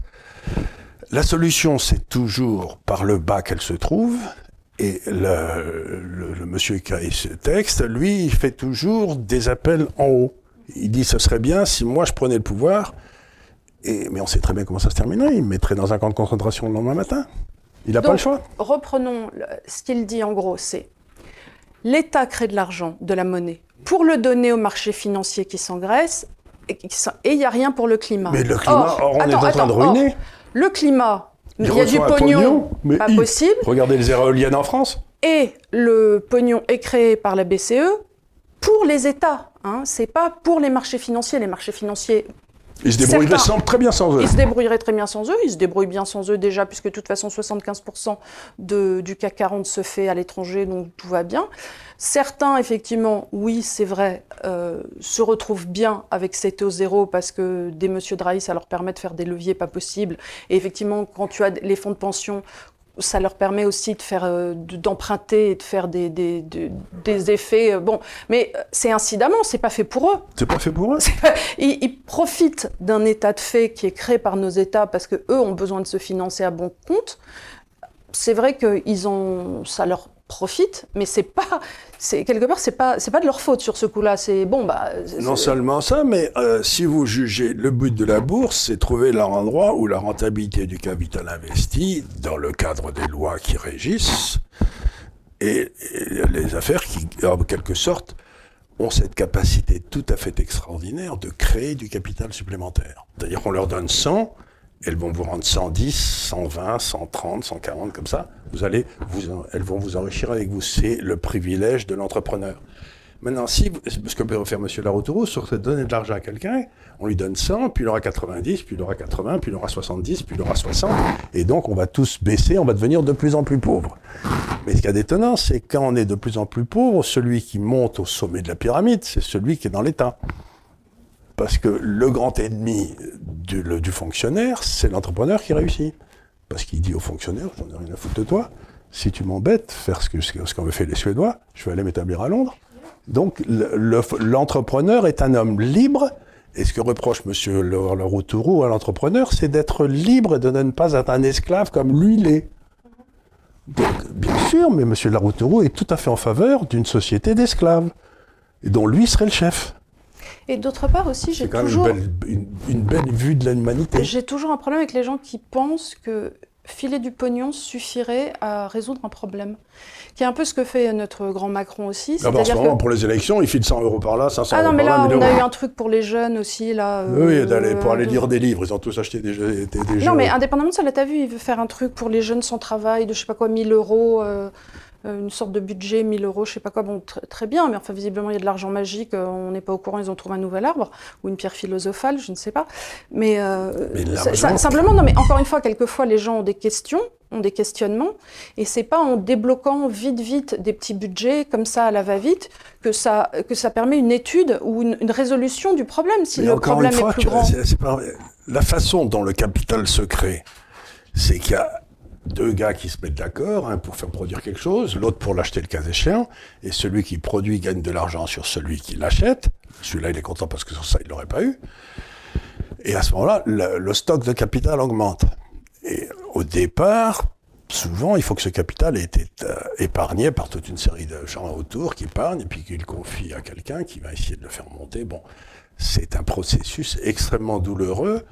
B: La solution, c'est toujours par le bas qu'elle se trouve. Et le, le- le monsieur qui a écrit ce texte, lui, il fait toujours des appels en haut. Il dit ce serait bien si moi je prenais le pouvoir. Et, mais on sait très bien comment ça se terminerait. Il me mettrait dans un camp de concentration le lendemain matin. Il n'a pas le choix.
A: Reprenons le- ce qu'il dit en gros, c'est l'État crée de l'argent, de la monnaie, pour le donner au marché financier qui s'engraisse, et il n'y a rien pour le climat.
B: Mais le climat, or, on est en train de
A: or,
B: ruiner.
A: le climat, il y a du
B: un
A: pognon,
B: mais
A: pas
B: il-
A: possible,
B: Regardez les éoliennes en France.
A: et le pognon est créé par la BCE pour les États. Hein, c'est pas pour les marchés financiers. Les marchés financiers
B: Ils se débrouilleraient sans- très bien sans eux.
A: Ils se débrouilleraient très bien sans eux. Ils se débrouillent bien sans eux déjà, puisque de toute façon, 75% de, du CAC 40 se fait à l'étranger, donc tout va bien. Certains, effectivement, oui, c'est vrai, euh, se retrouvent bien avec ces taux zéro parce que des monsieur Draghi, ça leur permet de faire des leviers pas possibles. Et effectivement, quand tu as les fonds de pension, ça leur permet aussi de faire, euh, de- d'emprunter et de faire des, des, des- des effets. euh, bon, mais euh, c'est incidemment, c'est pas fait pour eux.
B: C'est pas fait pour eux.
A: Ils, ils profitent d'un état de fait qui est créé par nos États parce que eux ont besoin de se financer à bon compte. C'est vrai que ils ont, ça leur profite, mais c'est pas, c'est quelque part c'est pas, c'est pas de leur faute sur ce coup-là. C'est bon bah.
B: Non seulement ça, mais euh, si vous jugez le but de la bourse, c'est trouver l'endroit où la rentabilité du capital investi, dans le cadre des lois qui régissent, et, et les affaires qui, en quelque sorte, ont cette capacité tout à fait extraordinaire de créer du capital supplémentaire. C'est-à-dire qu'on leur donne 100, elles vont vous rendre 110, 120, 130, 140, comme ça. Vous allez, vous, elles vont vous enrichir avec vous. C'est le privilège de l'entrepreneur. Maintenant, si, ce que peut faire M. Laroutourou, sur c'est donner de l'argent à quelqu'un, on lui donne 100, puis il aura 90, puis il aura 80, puis il aura 70, puis il aura 60, et donc on va tous baisser, on va devenir de plus en plus pauvres. Mais ce qu'il y a d'étonnant, c'est quand on est de plus en plus pauvre, celui qui monte au sommet de la pyramide, c'est celui qui est dans l'État. Parce que le grand ennemi du, fonctionnaire, c'est l'entrepreneur qui réussit. Parce qu'il dit au fonctionnaire, j'en ai rien à foutre de toi, si tu m'embêtes, faire ce que- ce qu'ont fait les Suédois, je vais aller m'établir à Londres. Donc le- le- l'entrepreneur est un homme libre Et ce que reproche M. Laroutourou à l'entrepreneur, c'est d'être libre et de ne pas être un esclave comme lui l'est. Bien sûr, mais M. Laroutourou est tout à fait en faveur d'une société d'esclaves, dont lui serait le chef.
A: Et d'autre part aussi, j'ai toujours,
B: même une belle, une- une belle vue de l'humanité.
A: j'ai toujours un problème avec les gens qui pensent que filer du pognon suffirait à résoudre un problème. Qui est un peu ce que fait notre grand Macron aussi.
B: D'abord, en ce moment,
A: que...
B: pour les élections, il file 100 euros par là, 500
A: Ah non,
B: euros
A: mais
B: par
A: là,
B: là, 1000
A: on a
B: euros.
A: eu un truc pour les jeunes aussi, là.
B: Oui,
A: euh,
B: d'aller, pour aller
A: de-
B: lire des livres. Ils ont tous acheté des jeux. Des, des jeux.
A: Non, mais indépendamment de ça, là, t'as vu, il veut faire un truc pour les jeunes sans travail de je sais pas quoi, 1000 euros, euh, une sorte de budget, 1000 euros, je sais pas quoi. Bon, tr- très bien, mais enfin, visiblement, il y a de l'argent magique, euh, on n'est pas au courant, ils ont trouvé un nouvel arbre, ou une pierre philosophale, je ne sais pas. Mais, euh,
B: Mais
A: ça- simplement, non, mais encore une fois, quelquefois, les gens ont des questions, ont des questionnements, et c'est pas en débloquant vite, vite des petits budgets comme ça à la va-vite que ça, que ça permet une étude ou une, une résolution du problème. Si
B: Mais
A: le problème
B: une fois,
A: est plus
B: pas- la façon dont le capital se crée, c'est qu'il y a deux gars qui se mettent d'accord, un pour faire produire quelque chose, l'autre pour l'acheter le cas échéant, et celui qui produit gagne de l'argent sur celui qui l'achète. Celui-là, il est content parce que sur ça, il l'aurait pas eu. Et à ce moment-là, le, stock de capital augmente. Et au départ, souvent, il faut que ce capital ait été euh, épargné par toute une série de gens autour qui épargnent et puis qui le confient à quelqu'un qui va essayer de le faire monter. Bon, c'est un processus extrêmement douloureux.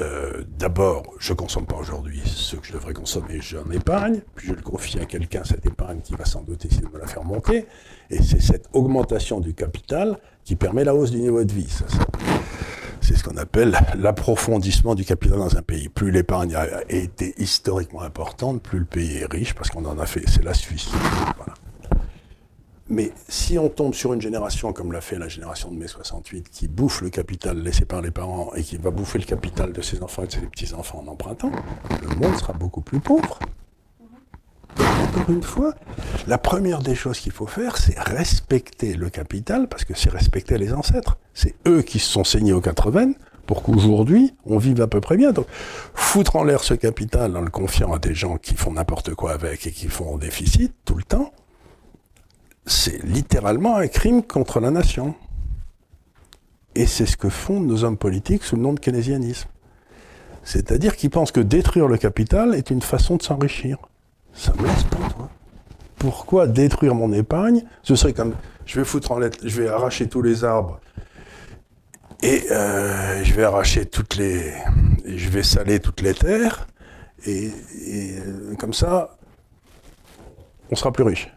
B: Euh, D'abord, je consomme pas aujourd'hui ce que je devrais consommer, j'en épargne, puis je le confie à quelqu'un, cette épargne, qui va sans doute essayer de me la faire monter. Et c'est cette augmentation du capital qui permet la hausse du niveau de vie. C'est ce qu'on appelle l'approfondissement du capital dans un pays. Plus l'épargne a été historiquement importante, plus le pays est riche, parce qu'on en a fait, c'est la Suisse. Mais si on tombe sur une génération comme l'a fait la génération de mai 68, qui bouffe le capital laissé par les parents et qui va bouffer le capital de ses enfants et de ses petits-enfants en empruntant, le monde sera beaucoup plus pauvre. Encore une fois, la première des choses qu'il faut faire, c'est respecter le capital, parce que c'est respecter les ancêtres. C'est eux qui se sont saignés aux 80 pour qu'aujourd'hui, on vive à peu près bien. Donc, foutre en l'air ce capital en le confiant à des gens qui font n'importe quoi avec et qui font déficit tout le temps, c'est littéralement un crime contre la nation. Et c'est ce que font nos hommes politiques sous le nom de keynésianisme. C'est-à-dire qu'ils pensent que détruire le capital est une façon de s'enrichir. Ça me laisse pas, toi. Pourquoi détruire mon épargne? Ce serait comme, je vais foutre en lettres, je vais arracher tous les arbres et euh, je vais arracher toutes les, je vais saler toutes les terres et, et, euh, comme ça, on sera plus riche.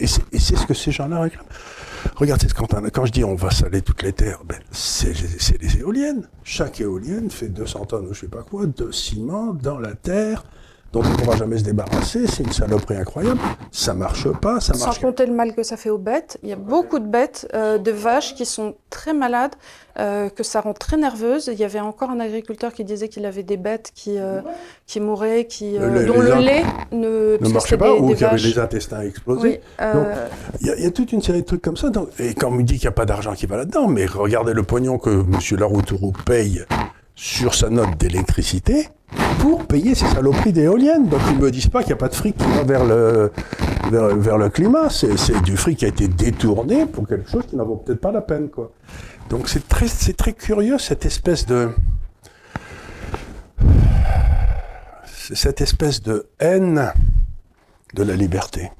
B: Et c'est ce que ces gens-là réclament. Regardez, quand, quand je dis on va saler toutes les terres, ben, c'est les éoliennes. Chaque éolienne fait 200 tonnes ou je sais pas quoi de ciment dans la terre dont on ne pourra jamais se débarrasser. C'est une saloperie incroyable. Ça marche pas, ça
A: Sans
B: marche
A: compter le mal que ça fait aux bêtes. Il y a beaucoup de bêtes, euh, de vaches qui sont très malades, euh, que ça rend très nerveuses. Il y avait encore un agriculteur qui disait qu'il avait des bêtes qui, euh, qui mouraient, qui, euh,
B: Le-
A: dont le lait ne,
B: marchait pas
A: des-
B: ou
A: des
B: qu'il y avait
A: vaches.
B: les intestins explosés.
A: Oui, euh,
B: Il y, a- il y a toute une série de trucs comme ça. donc- et quand on me dit qu'il n'y a pas d'argent qui va là-dedans, mais regardez le pognon que M. Laroutourou paye sur sa note d'électricité pour payer ces saloperies d'éoliennes. Donc ils ne me disent pas qu'il n'y a pas de fric qui va vers le, vers, le climat. C'est du fric qui a été détourné pour quelque chose qui n'en vaut peut-être pas la peine. Quoi. Donc c'est très, très curieux cette espèce de... cette espèce de haine de la liberté.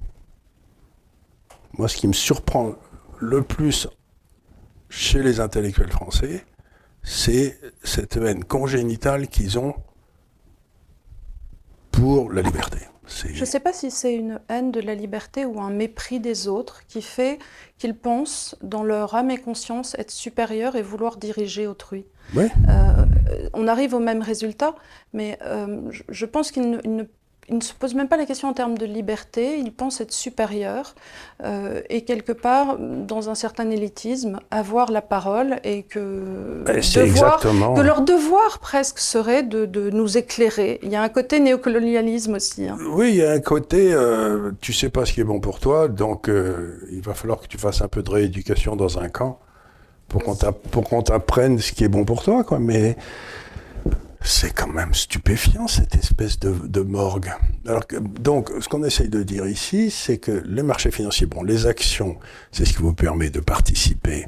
B: Moi, ce qui me surprend le plus chez les intellectuels français, c'est cette haine congénitale qu'ils ont pour la liberté.
A: Je ne sais pas si c'est une haine de la liberté ou un mépris des autres qui fait qu'ils pensent, dans leur âme et conscience, être supérieurs et vouloir diriger autrui.
B: Ouais.
A: Euh, on arrive au même résultat, mais euh, je, pense qu'ils ne, ne- ils ne se posent même pas la question en termes de liberté, ils pensent être supérieurs euh, et quelque part, dans un certain élitisme, avoir la parole et que, devoir- leur devoir presque serait de, de nous éclairer. Il y a un côté néocolonialisme aussi. hein.
B: Oui, il y a un côté, euh, tu sais pas ce qui est bon pour toi, donc euh, il va falloir que tu fasses un peu de rééducation dans un camp pour qu'on t'a- pour qu'on t'apprenne ce qui est bon pour toi, quoi. Mais c'est quand même stupéfiant cette espèce de, morgue. Alors donc, ce qu'on essaye de dire ici, c'est que les marchés financiers, bon, les actions, c'est ce qui vous permet de participer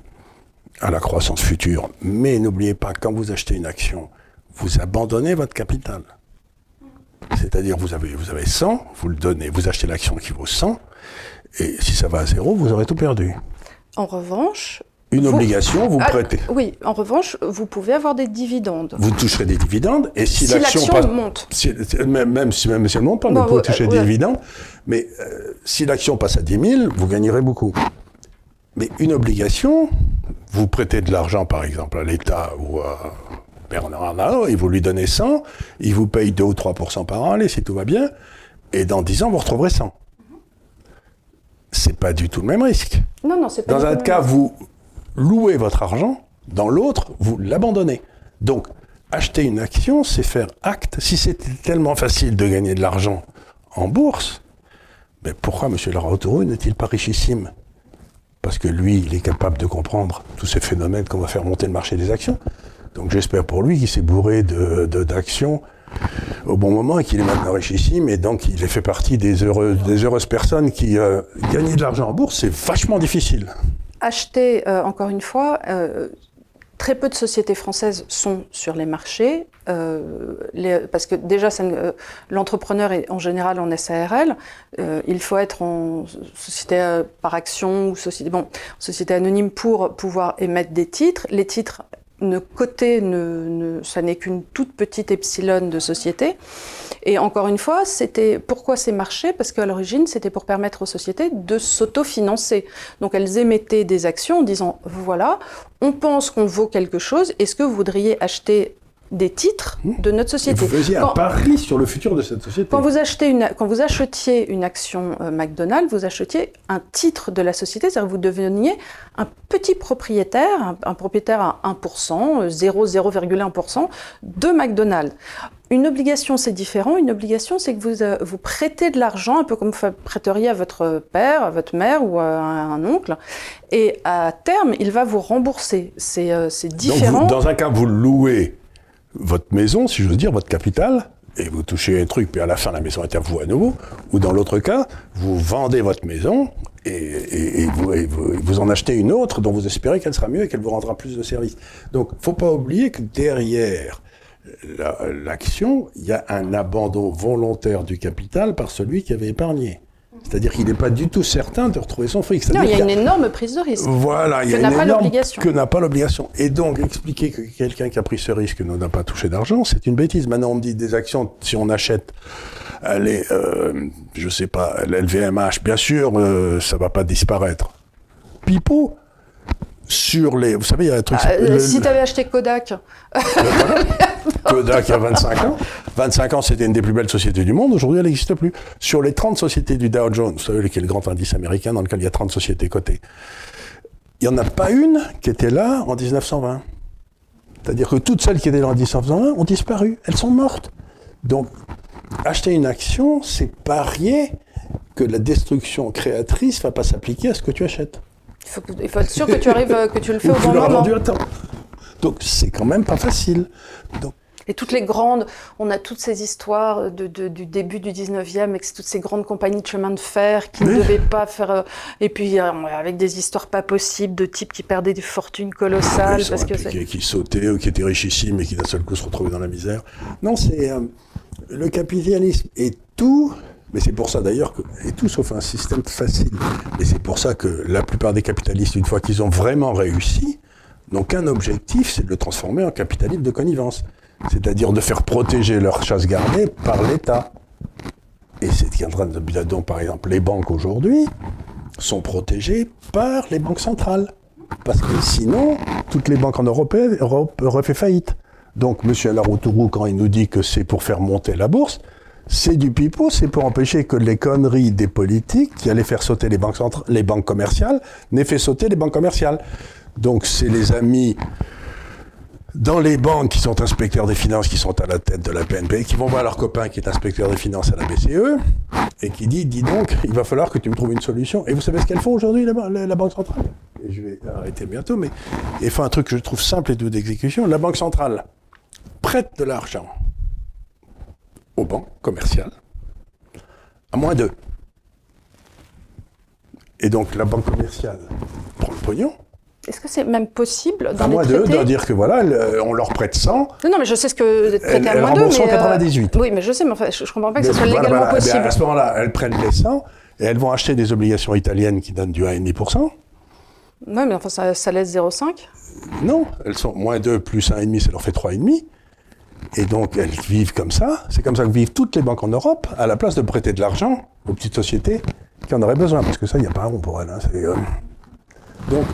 B: à la croissance future. Mais n'oubliez pas, quand vous achetez une action, vous abandonnez votre capital. C'est-à-dire, vous avez, vous avez 100, vous le donnez, vous achetez l'action qui vaut 100, et si ça va à zéro, vous aurez tout perdu.
A: En revanche,
B: Une
A: Vous-
B: obligation, vous
A: Ah,
B: prêtez.
A: oui, en revanche, vous pouvez avoir des dividendes.
B: Vous toucherez des dividendes, et si,
A: Si
B: l'action passe.
A: monte.
B: si- même, même si, même si elle monte pas,
A: Bon,
B: vous pouvez
A: ouais,
B: toucher
A: ouais.
B: des dividendes, mais euh, si l'action passe à 10 000, vous gagnerez beaucoup. Mais une obligation, vous prêtez de l'argent, par exemple, à l'État ou à Bernard Arnault, et vous lui donnez 100, il vous paye 2 ou 3% par an, allez, si tout va bien, et dans 10 ans, vous retrouverez 100. C'est pas du tout le même risque.
A: Non, non, c'est pas
B: Dans
A: du
B: un
A: tout
B: cas, vous louez votre argent, dans l'autre, vous l'abandonnez. Donc, acheter une action, c'est faire acte. Si c'était tellement facile de gagner de l'argent en bourse, mais pourquoi M. Laroutourou n'est-il pas richissime? Parce que lui, il est capable de comprendre tous ces phénomènes qu'on va faire monter le marché des actions. Donc j'espère pour lui qu'il s'est bourré de- d'actions au bon moment et qu'il est maintenant richissime et donc il fait partie des, heureux- des heureuses personnes qui euh, gagner de l'argent en bourse, c'est vachement difficile.
A: Acheter, euh, encore une fois, euh, très peu de sociétés françaises sont sur les marchés, euh, les- parce que déjà, euh, l'entrepreneur est en général en SARL, euh, il faut être en société euh, par action ou société, bon, société anonyme pour pouvoir émettre des titres. Les titres ne cotés, ne, ne- ça n'est qu'une toute petite epsilon de société. Et encore une fois, c'était pourquoi ces marchés? Parce qu'à l'origine, c'était pour permettre aux sociétés de s'autofinancer. Donc elles émettaient des actions en disant voilà, on pense qu'on vaut quelque chose. Est-ce que vous voudriez acheter des titres de notre
B: Et
A: société
B: vous faisiez un
A: Quand-
B: pari sur le futur de cette société.
A: quand vous, achetez une, quand vous achetiez une action euh, McDonald's, vous achetiez un titre de la société, c'est-à-dire que vous deveniez un petit propriétaire, un, un propriétaire à 1%, euh, 0, 0,1% de McDonald's. Une obligation, c'est différent. Une obligation, c'est que vous, euh, vous prêtez de l'argent, un peu comme vous prêteriez à votre père, à votre mère ou à un, oncle. Et à terme, il va vous rembourser. C'est euh, différent.
B: vous- dans un cas, vous louez votre maison, si j'ose dire, votre capital, et vous touchez un truc, puis à la fin, la maison est à vous à nouveau. Ou dans l'autre cas, vous vendez votre maison et, et- et vous, et vous- vous en achetez une autre dont vous espérez qu'elle sera mieux et qu'elle vous rendra plus de services. Donc, faut pas oublier que derrière la- l'action, il y a un abandon volontaire du capital par celui qui avait épargné. C'est-à-dire qu'il n'est pas du tout certain de retrouver son fric.
A: non, il y a une énorme prise de risque.
B: voilà, il y a une
A: pas
B: énorme-
A: l'obligation.
B: Que n'a pas l'obligation. Et donc, expliquer que quelqu'un qui a pris ce risque n'a pas touché d'argent, c'est une bêtise. Maintenant, on me dit des actions, si on achète, allez, euh, je sais pas, l'LVMH, bien sûr, euh, ça va pas disparaître. Pipo, sur les, vous savez, il y a un truc,
A: Ah, euh,
B: le-
A: si tu avais acheté Kodak,
B: Kodak il y a 25 ans. 25 ans, c'était une des plus belles sociétés du monde. Aujourd'hui, elle n'existe plus. Sur les 30 sociétés du Dow Jones, vous savez, qui est le grand indice américain dans lequel il y a 30 sociétés cotées, il n'y en a pas une qui était là en 1920. C'est-à-dire que toutes celles qui étaient là en 1920 ont disparu. Elles sont mortes. Donc, acheter une action, c'est parier que la destruction créatrice ne va pas s'appliquer à ce que tu achètes.
A: Il faut, que- il faut être sûr que tu arrives, euh, que tu le fais au bon moment.
B: à temps. Donc, c'est quand même pas facile. Donc,
A: Et toutes les grandes, on a toutes ces histoires de, de- du début du 19e, avec toutes ces grandes compagnies de chemin de fer qui ne devaient pas faire. euh, et puis, euh, avec des histoires pas possibles de types qui perdaient des fortunes colossales. Parce que
B: qui, qui sautaient ou qui étaient richissimes et qui d'un seul coup se retrouvaient dans la misère. Non, c'est euh, le capitalisme est tout, mais c'est pour ça d'ailleurs que et tout sauf un système facile. Et c'est pour ça que la plupart des capitalistes, une fois qu'ils ont vraiment réussi, n'ont qu'un objectif, c'est de le transformer en capitalisme de connivence, c'est-à-dire de faire protéger leur chasse gardée par l'État. Et c'est ce qui est en train de donc par exemple les banques aujourd'hui sont protégées par les banques centrales. Parce que sinon, toutes les banques en Europe, Europe auraient fait faillite. Donc, M. Laroutourou, quand il nous dit que c'est pour faire monter la bourse, c'est du pipeau, c'est pour empêcher que les conneries des politiques qui allaient faire sauter les banques, les banques commerciales n'aient fait sauter les banques commerciales. Donc, c'est les amis dans les banques qui sont inspecteurs des finances, qui sont à la tête de la PNP, qui vont voir leur copain qui est inspecteur des finances à la BCE, et qui dit, dis donc, il va falloir que tu me trouves une solution. Et vous savez ce qu'elles font aujourd'hui, la, Banque centrale? Et je vais arrêter bientôt, mais il fait un truc que je trouve simple et doux d'exécution. La Banque centrale prête de l'argent aux banques commerciales à moins d'eux. Et donc la banque commerciale prend le pognon,
A: Est-ce que c'est même possible dans
B: À moins 2,
A: traités
B: de dire que voilà, le- on leur prête 100,
A: Non, non, mais je sais ce que
B: Elle-
A: prêté à moins 2,
B: rembourse
A: mais... euh,
B: 198.
A: Oui, mais je sais, mais enfin, je, je comprends pas que ce
B: Mais
A: soit
B: voilà,
A: légalement
B: bien,
A: possible.
B: à ce moment-là, elles prennent les 100 et elles vont acheter des obligations italiennes qui donnent du 1,5%.
A: Oui, mais enfin, ça, ça laisse 0,5.
B: Non, elles sont moins 2 plus 1,5, ça leur fait 3,5. Et donc, elles vivent comme ça. C'est comme ça que vivent toutes les banques en Europe, à la place de prêter de l'argent aux petites sociétés qui en auraient besoin. Parce que ça, il n'y a pas un rond pour elles. hein. Euh, Donc,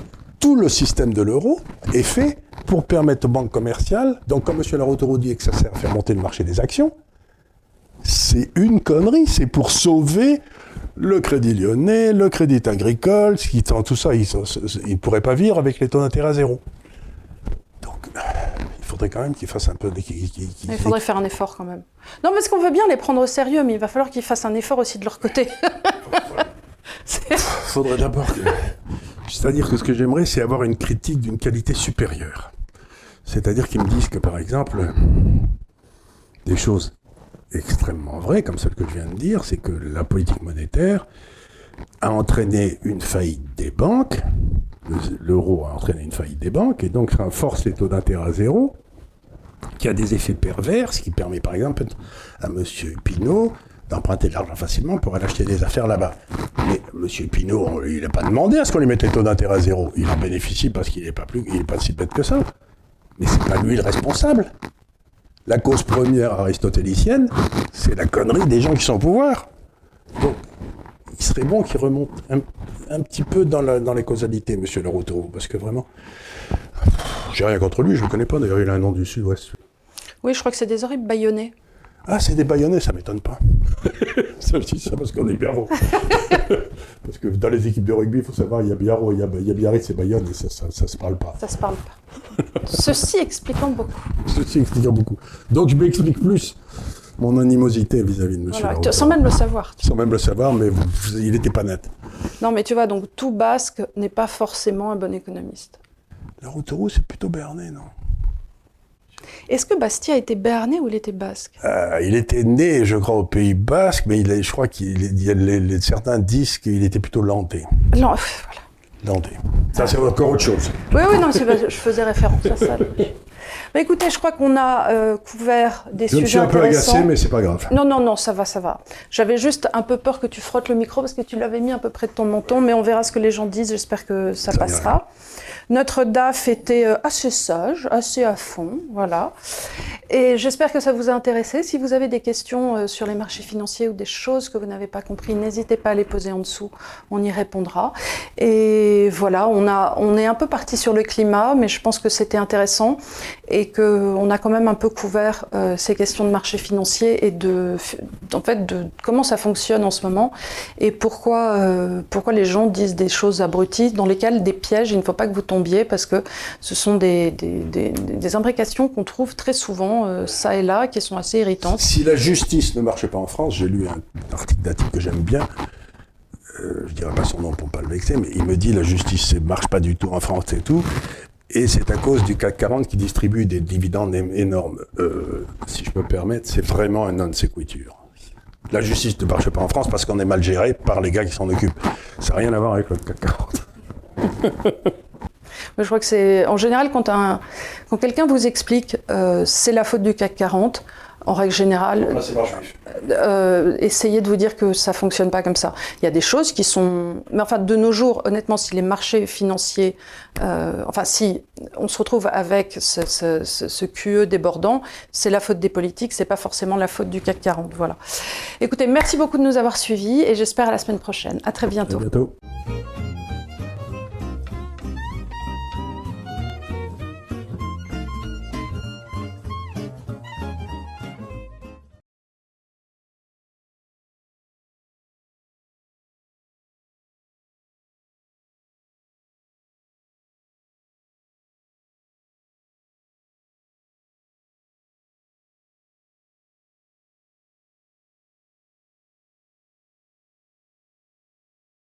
B: tout le système de l'euro est fait pour permettre aux banques commerciales, donc comme M. Larotoro dit que ça sert à faire monter le marché des actions, c'est une connerie. C'est pour sauver le crédit lyonnais, le crédit agricole, tout ça, ils ne pourraient pas vivre avec les taux d'intérêt à zéro. Donc, il faudrait quand même qu'ils fassent un peu...
A: Il faudrait faire un effort quand même. Non, parce qu'on veut bien les prendre au sérieux, mais il va falloir qu'ils fassent un effort aussi de leur côté. C'est-
B: faudrait d'abord que... C'est-à-dire que ce que j'aimerais, c'est avoir une critique d'une qualité supérieure. C'est-à-dire qu'ils me disent que, par exemple, des choses extrêmement vraies, comme celle que je viens de dire, c'est que la politique monétaire a entraîné une faillite des banques, l'euro a entraîné une faillite des banques, et donc ça force les taux d'intérêt à zéro, qui a des effets pervers, ce qui permet par exemple à M. Pinault d'emprunter de l'argent facilement pour aller acheter des affaires là-bas. Mais M. Pinault, il n'a pas demandé à ce qu'on lui mette les taux d'intérêt à zéro. Il en bénéficie parce qu'il n'est pas, pas si bête que ça. Mais c'est pas lui le responsable. La cause première aristotélicienne, c'est la connerie des gens qui sont au pouvoir. Donc, il serait bon qu'il remonte un, un petit peu dans, la- dans les causalités, M. Leroux, parce que vraiment, j'ai rien contre lui, je ne le connais pas, d'ailleurs il a un nom du sud-ouest.
A: Oui, je crois que c'est des horribles baïonnés.
B: Ah, c'est des baïonnés, ça m'étonne pas. ça, je dis ça parce qu'on est Biarro. parce que dans les équipes de rugby, il faut savoir, il y a Biarro, il y a, il y a Biarritz et Bayonne, et ça, ça, ça se parle pas.
A: Ça se parle pas. Ceci expliquant beaucoup.
B: Ceci explique beaucoup. Donc je m'explique plus mon animosité vis-à-vis de M.
A: Voilà,
B: Laroutourou.
A: sans même le savoir.
B: Sans même le savoir, mais vous- vous- il n'était pas net.
A: Non, mais tu vois, donc tout basque n'est pas forcément un bon économiste.
B: Laroutourou, c'est plutôt berné, non?
A: Est-ce que Bastia était béarnais ou il était basque?
B: Euh, il était né, je crois, au Pays Basque, mais il est- je crois qu'il il y a les- les- certains disent qu'il était plutôt landais.
A: Non, voilà.
B: Landais. Ça, c'est encore autre chose.
A: Oui, oui, non, je faisais référence à ça. Bah, écoutez, je crois qu'on a euh, couvert des
B: Je
A: sujets
B: suis un peu agacé, mais c'est pas grave.
A: Non, non, non, ça va, ça va. J'avais juste un peu peur que tu frottes le micro parce que tu l'avais mis un peu près de ton menton, mais on verra ce que les gens disent. J'espère que ça
B: Ça
A: passera. Notre DAF était euh, assez sage, assez à fond, voilà. Et j'espère que ça vous a intéressé. Si vous avez des questions euh, sur les marchés financiers ou des choses que vous n'avez pas compris, n'hésitez pas à les poser en dessous. On y répondra. Et voilà, on, a, on est un peu parti sur le climat, mais je pense que c'était intéressant et qu'on a quand même un peu couvert euh, ces questions de marché financier et de, en fait, de comment ça fonctionne en ce moment et pourquoi, euh, pourquoi les gens disent des choses abruties dans lesquelles des pièges, il ne faut pas que vous tombiez parce que ce sont des, des, des, imbrications qu'on trouve très souvent euh, ça et là qui sont assez irritantes.
B: Si la justice ne marchait pas en France, j'ai lu un article type que j'aime bien. Je dirais pas son nom pour pas le vexer, mais il me dit la justice ne marche pas du tout en France et tout. Et c'est à cause du CAC 40 qui distribue des dividendes énormes. Euh, si je me permettre, c'est vraiment un non sequitur. La justice ne marche pas en France parce qu'on est mal géré par les gars qui s'en occupent. Ça n'a rien à voir avec le CAC 40.
A: Mais je crois que c'est en général quand quelqu'un vous explique euh, c'est la faute du CAC 40, en règle générale,
B: juif.
A: euh, essayez de vous dire que ça fonctionne pas comme ça. Il y a des choses qui sont, mais enfin de nos jours, honnêtement, si les marchés financiers, euh, enfin si on se retrouve avec ce, ce, ce, ce QE débordant, c'est la faute des politiques, c'est pas forcément la faute du CAC 40. Voilà. Écoutez, merci beaucoup de nous avoir suivis et j'espère à la semaine prochaine. À très
B: À bientôt.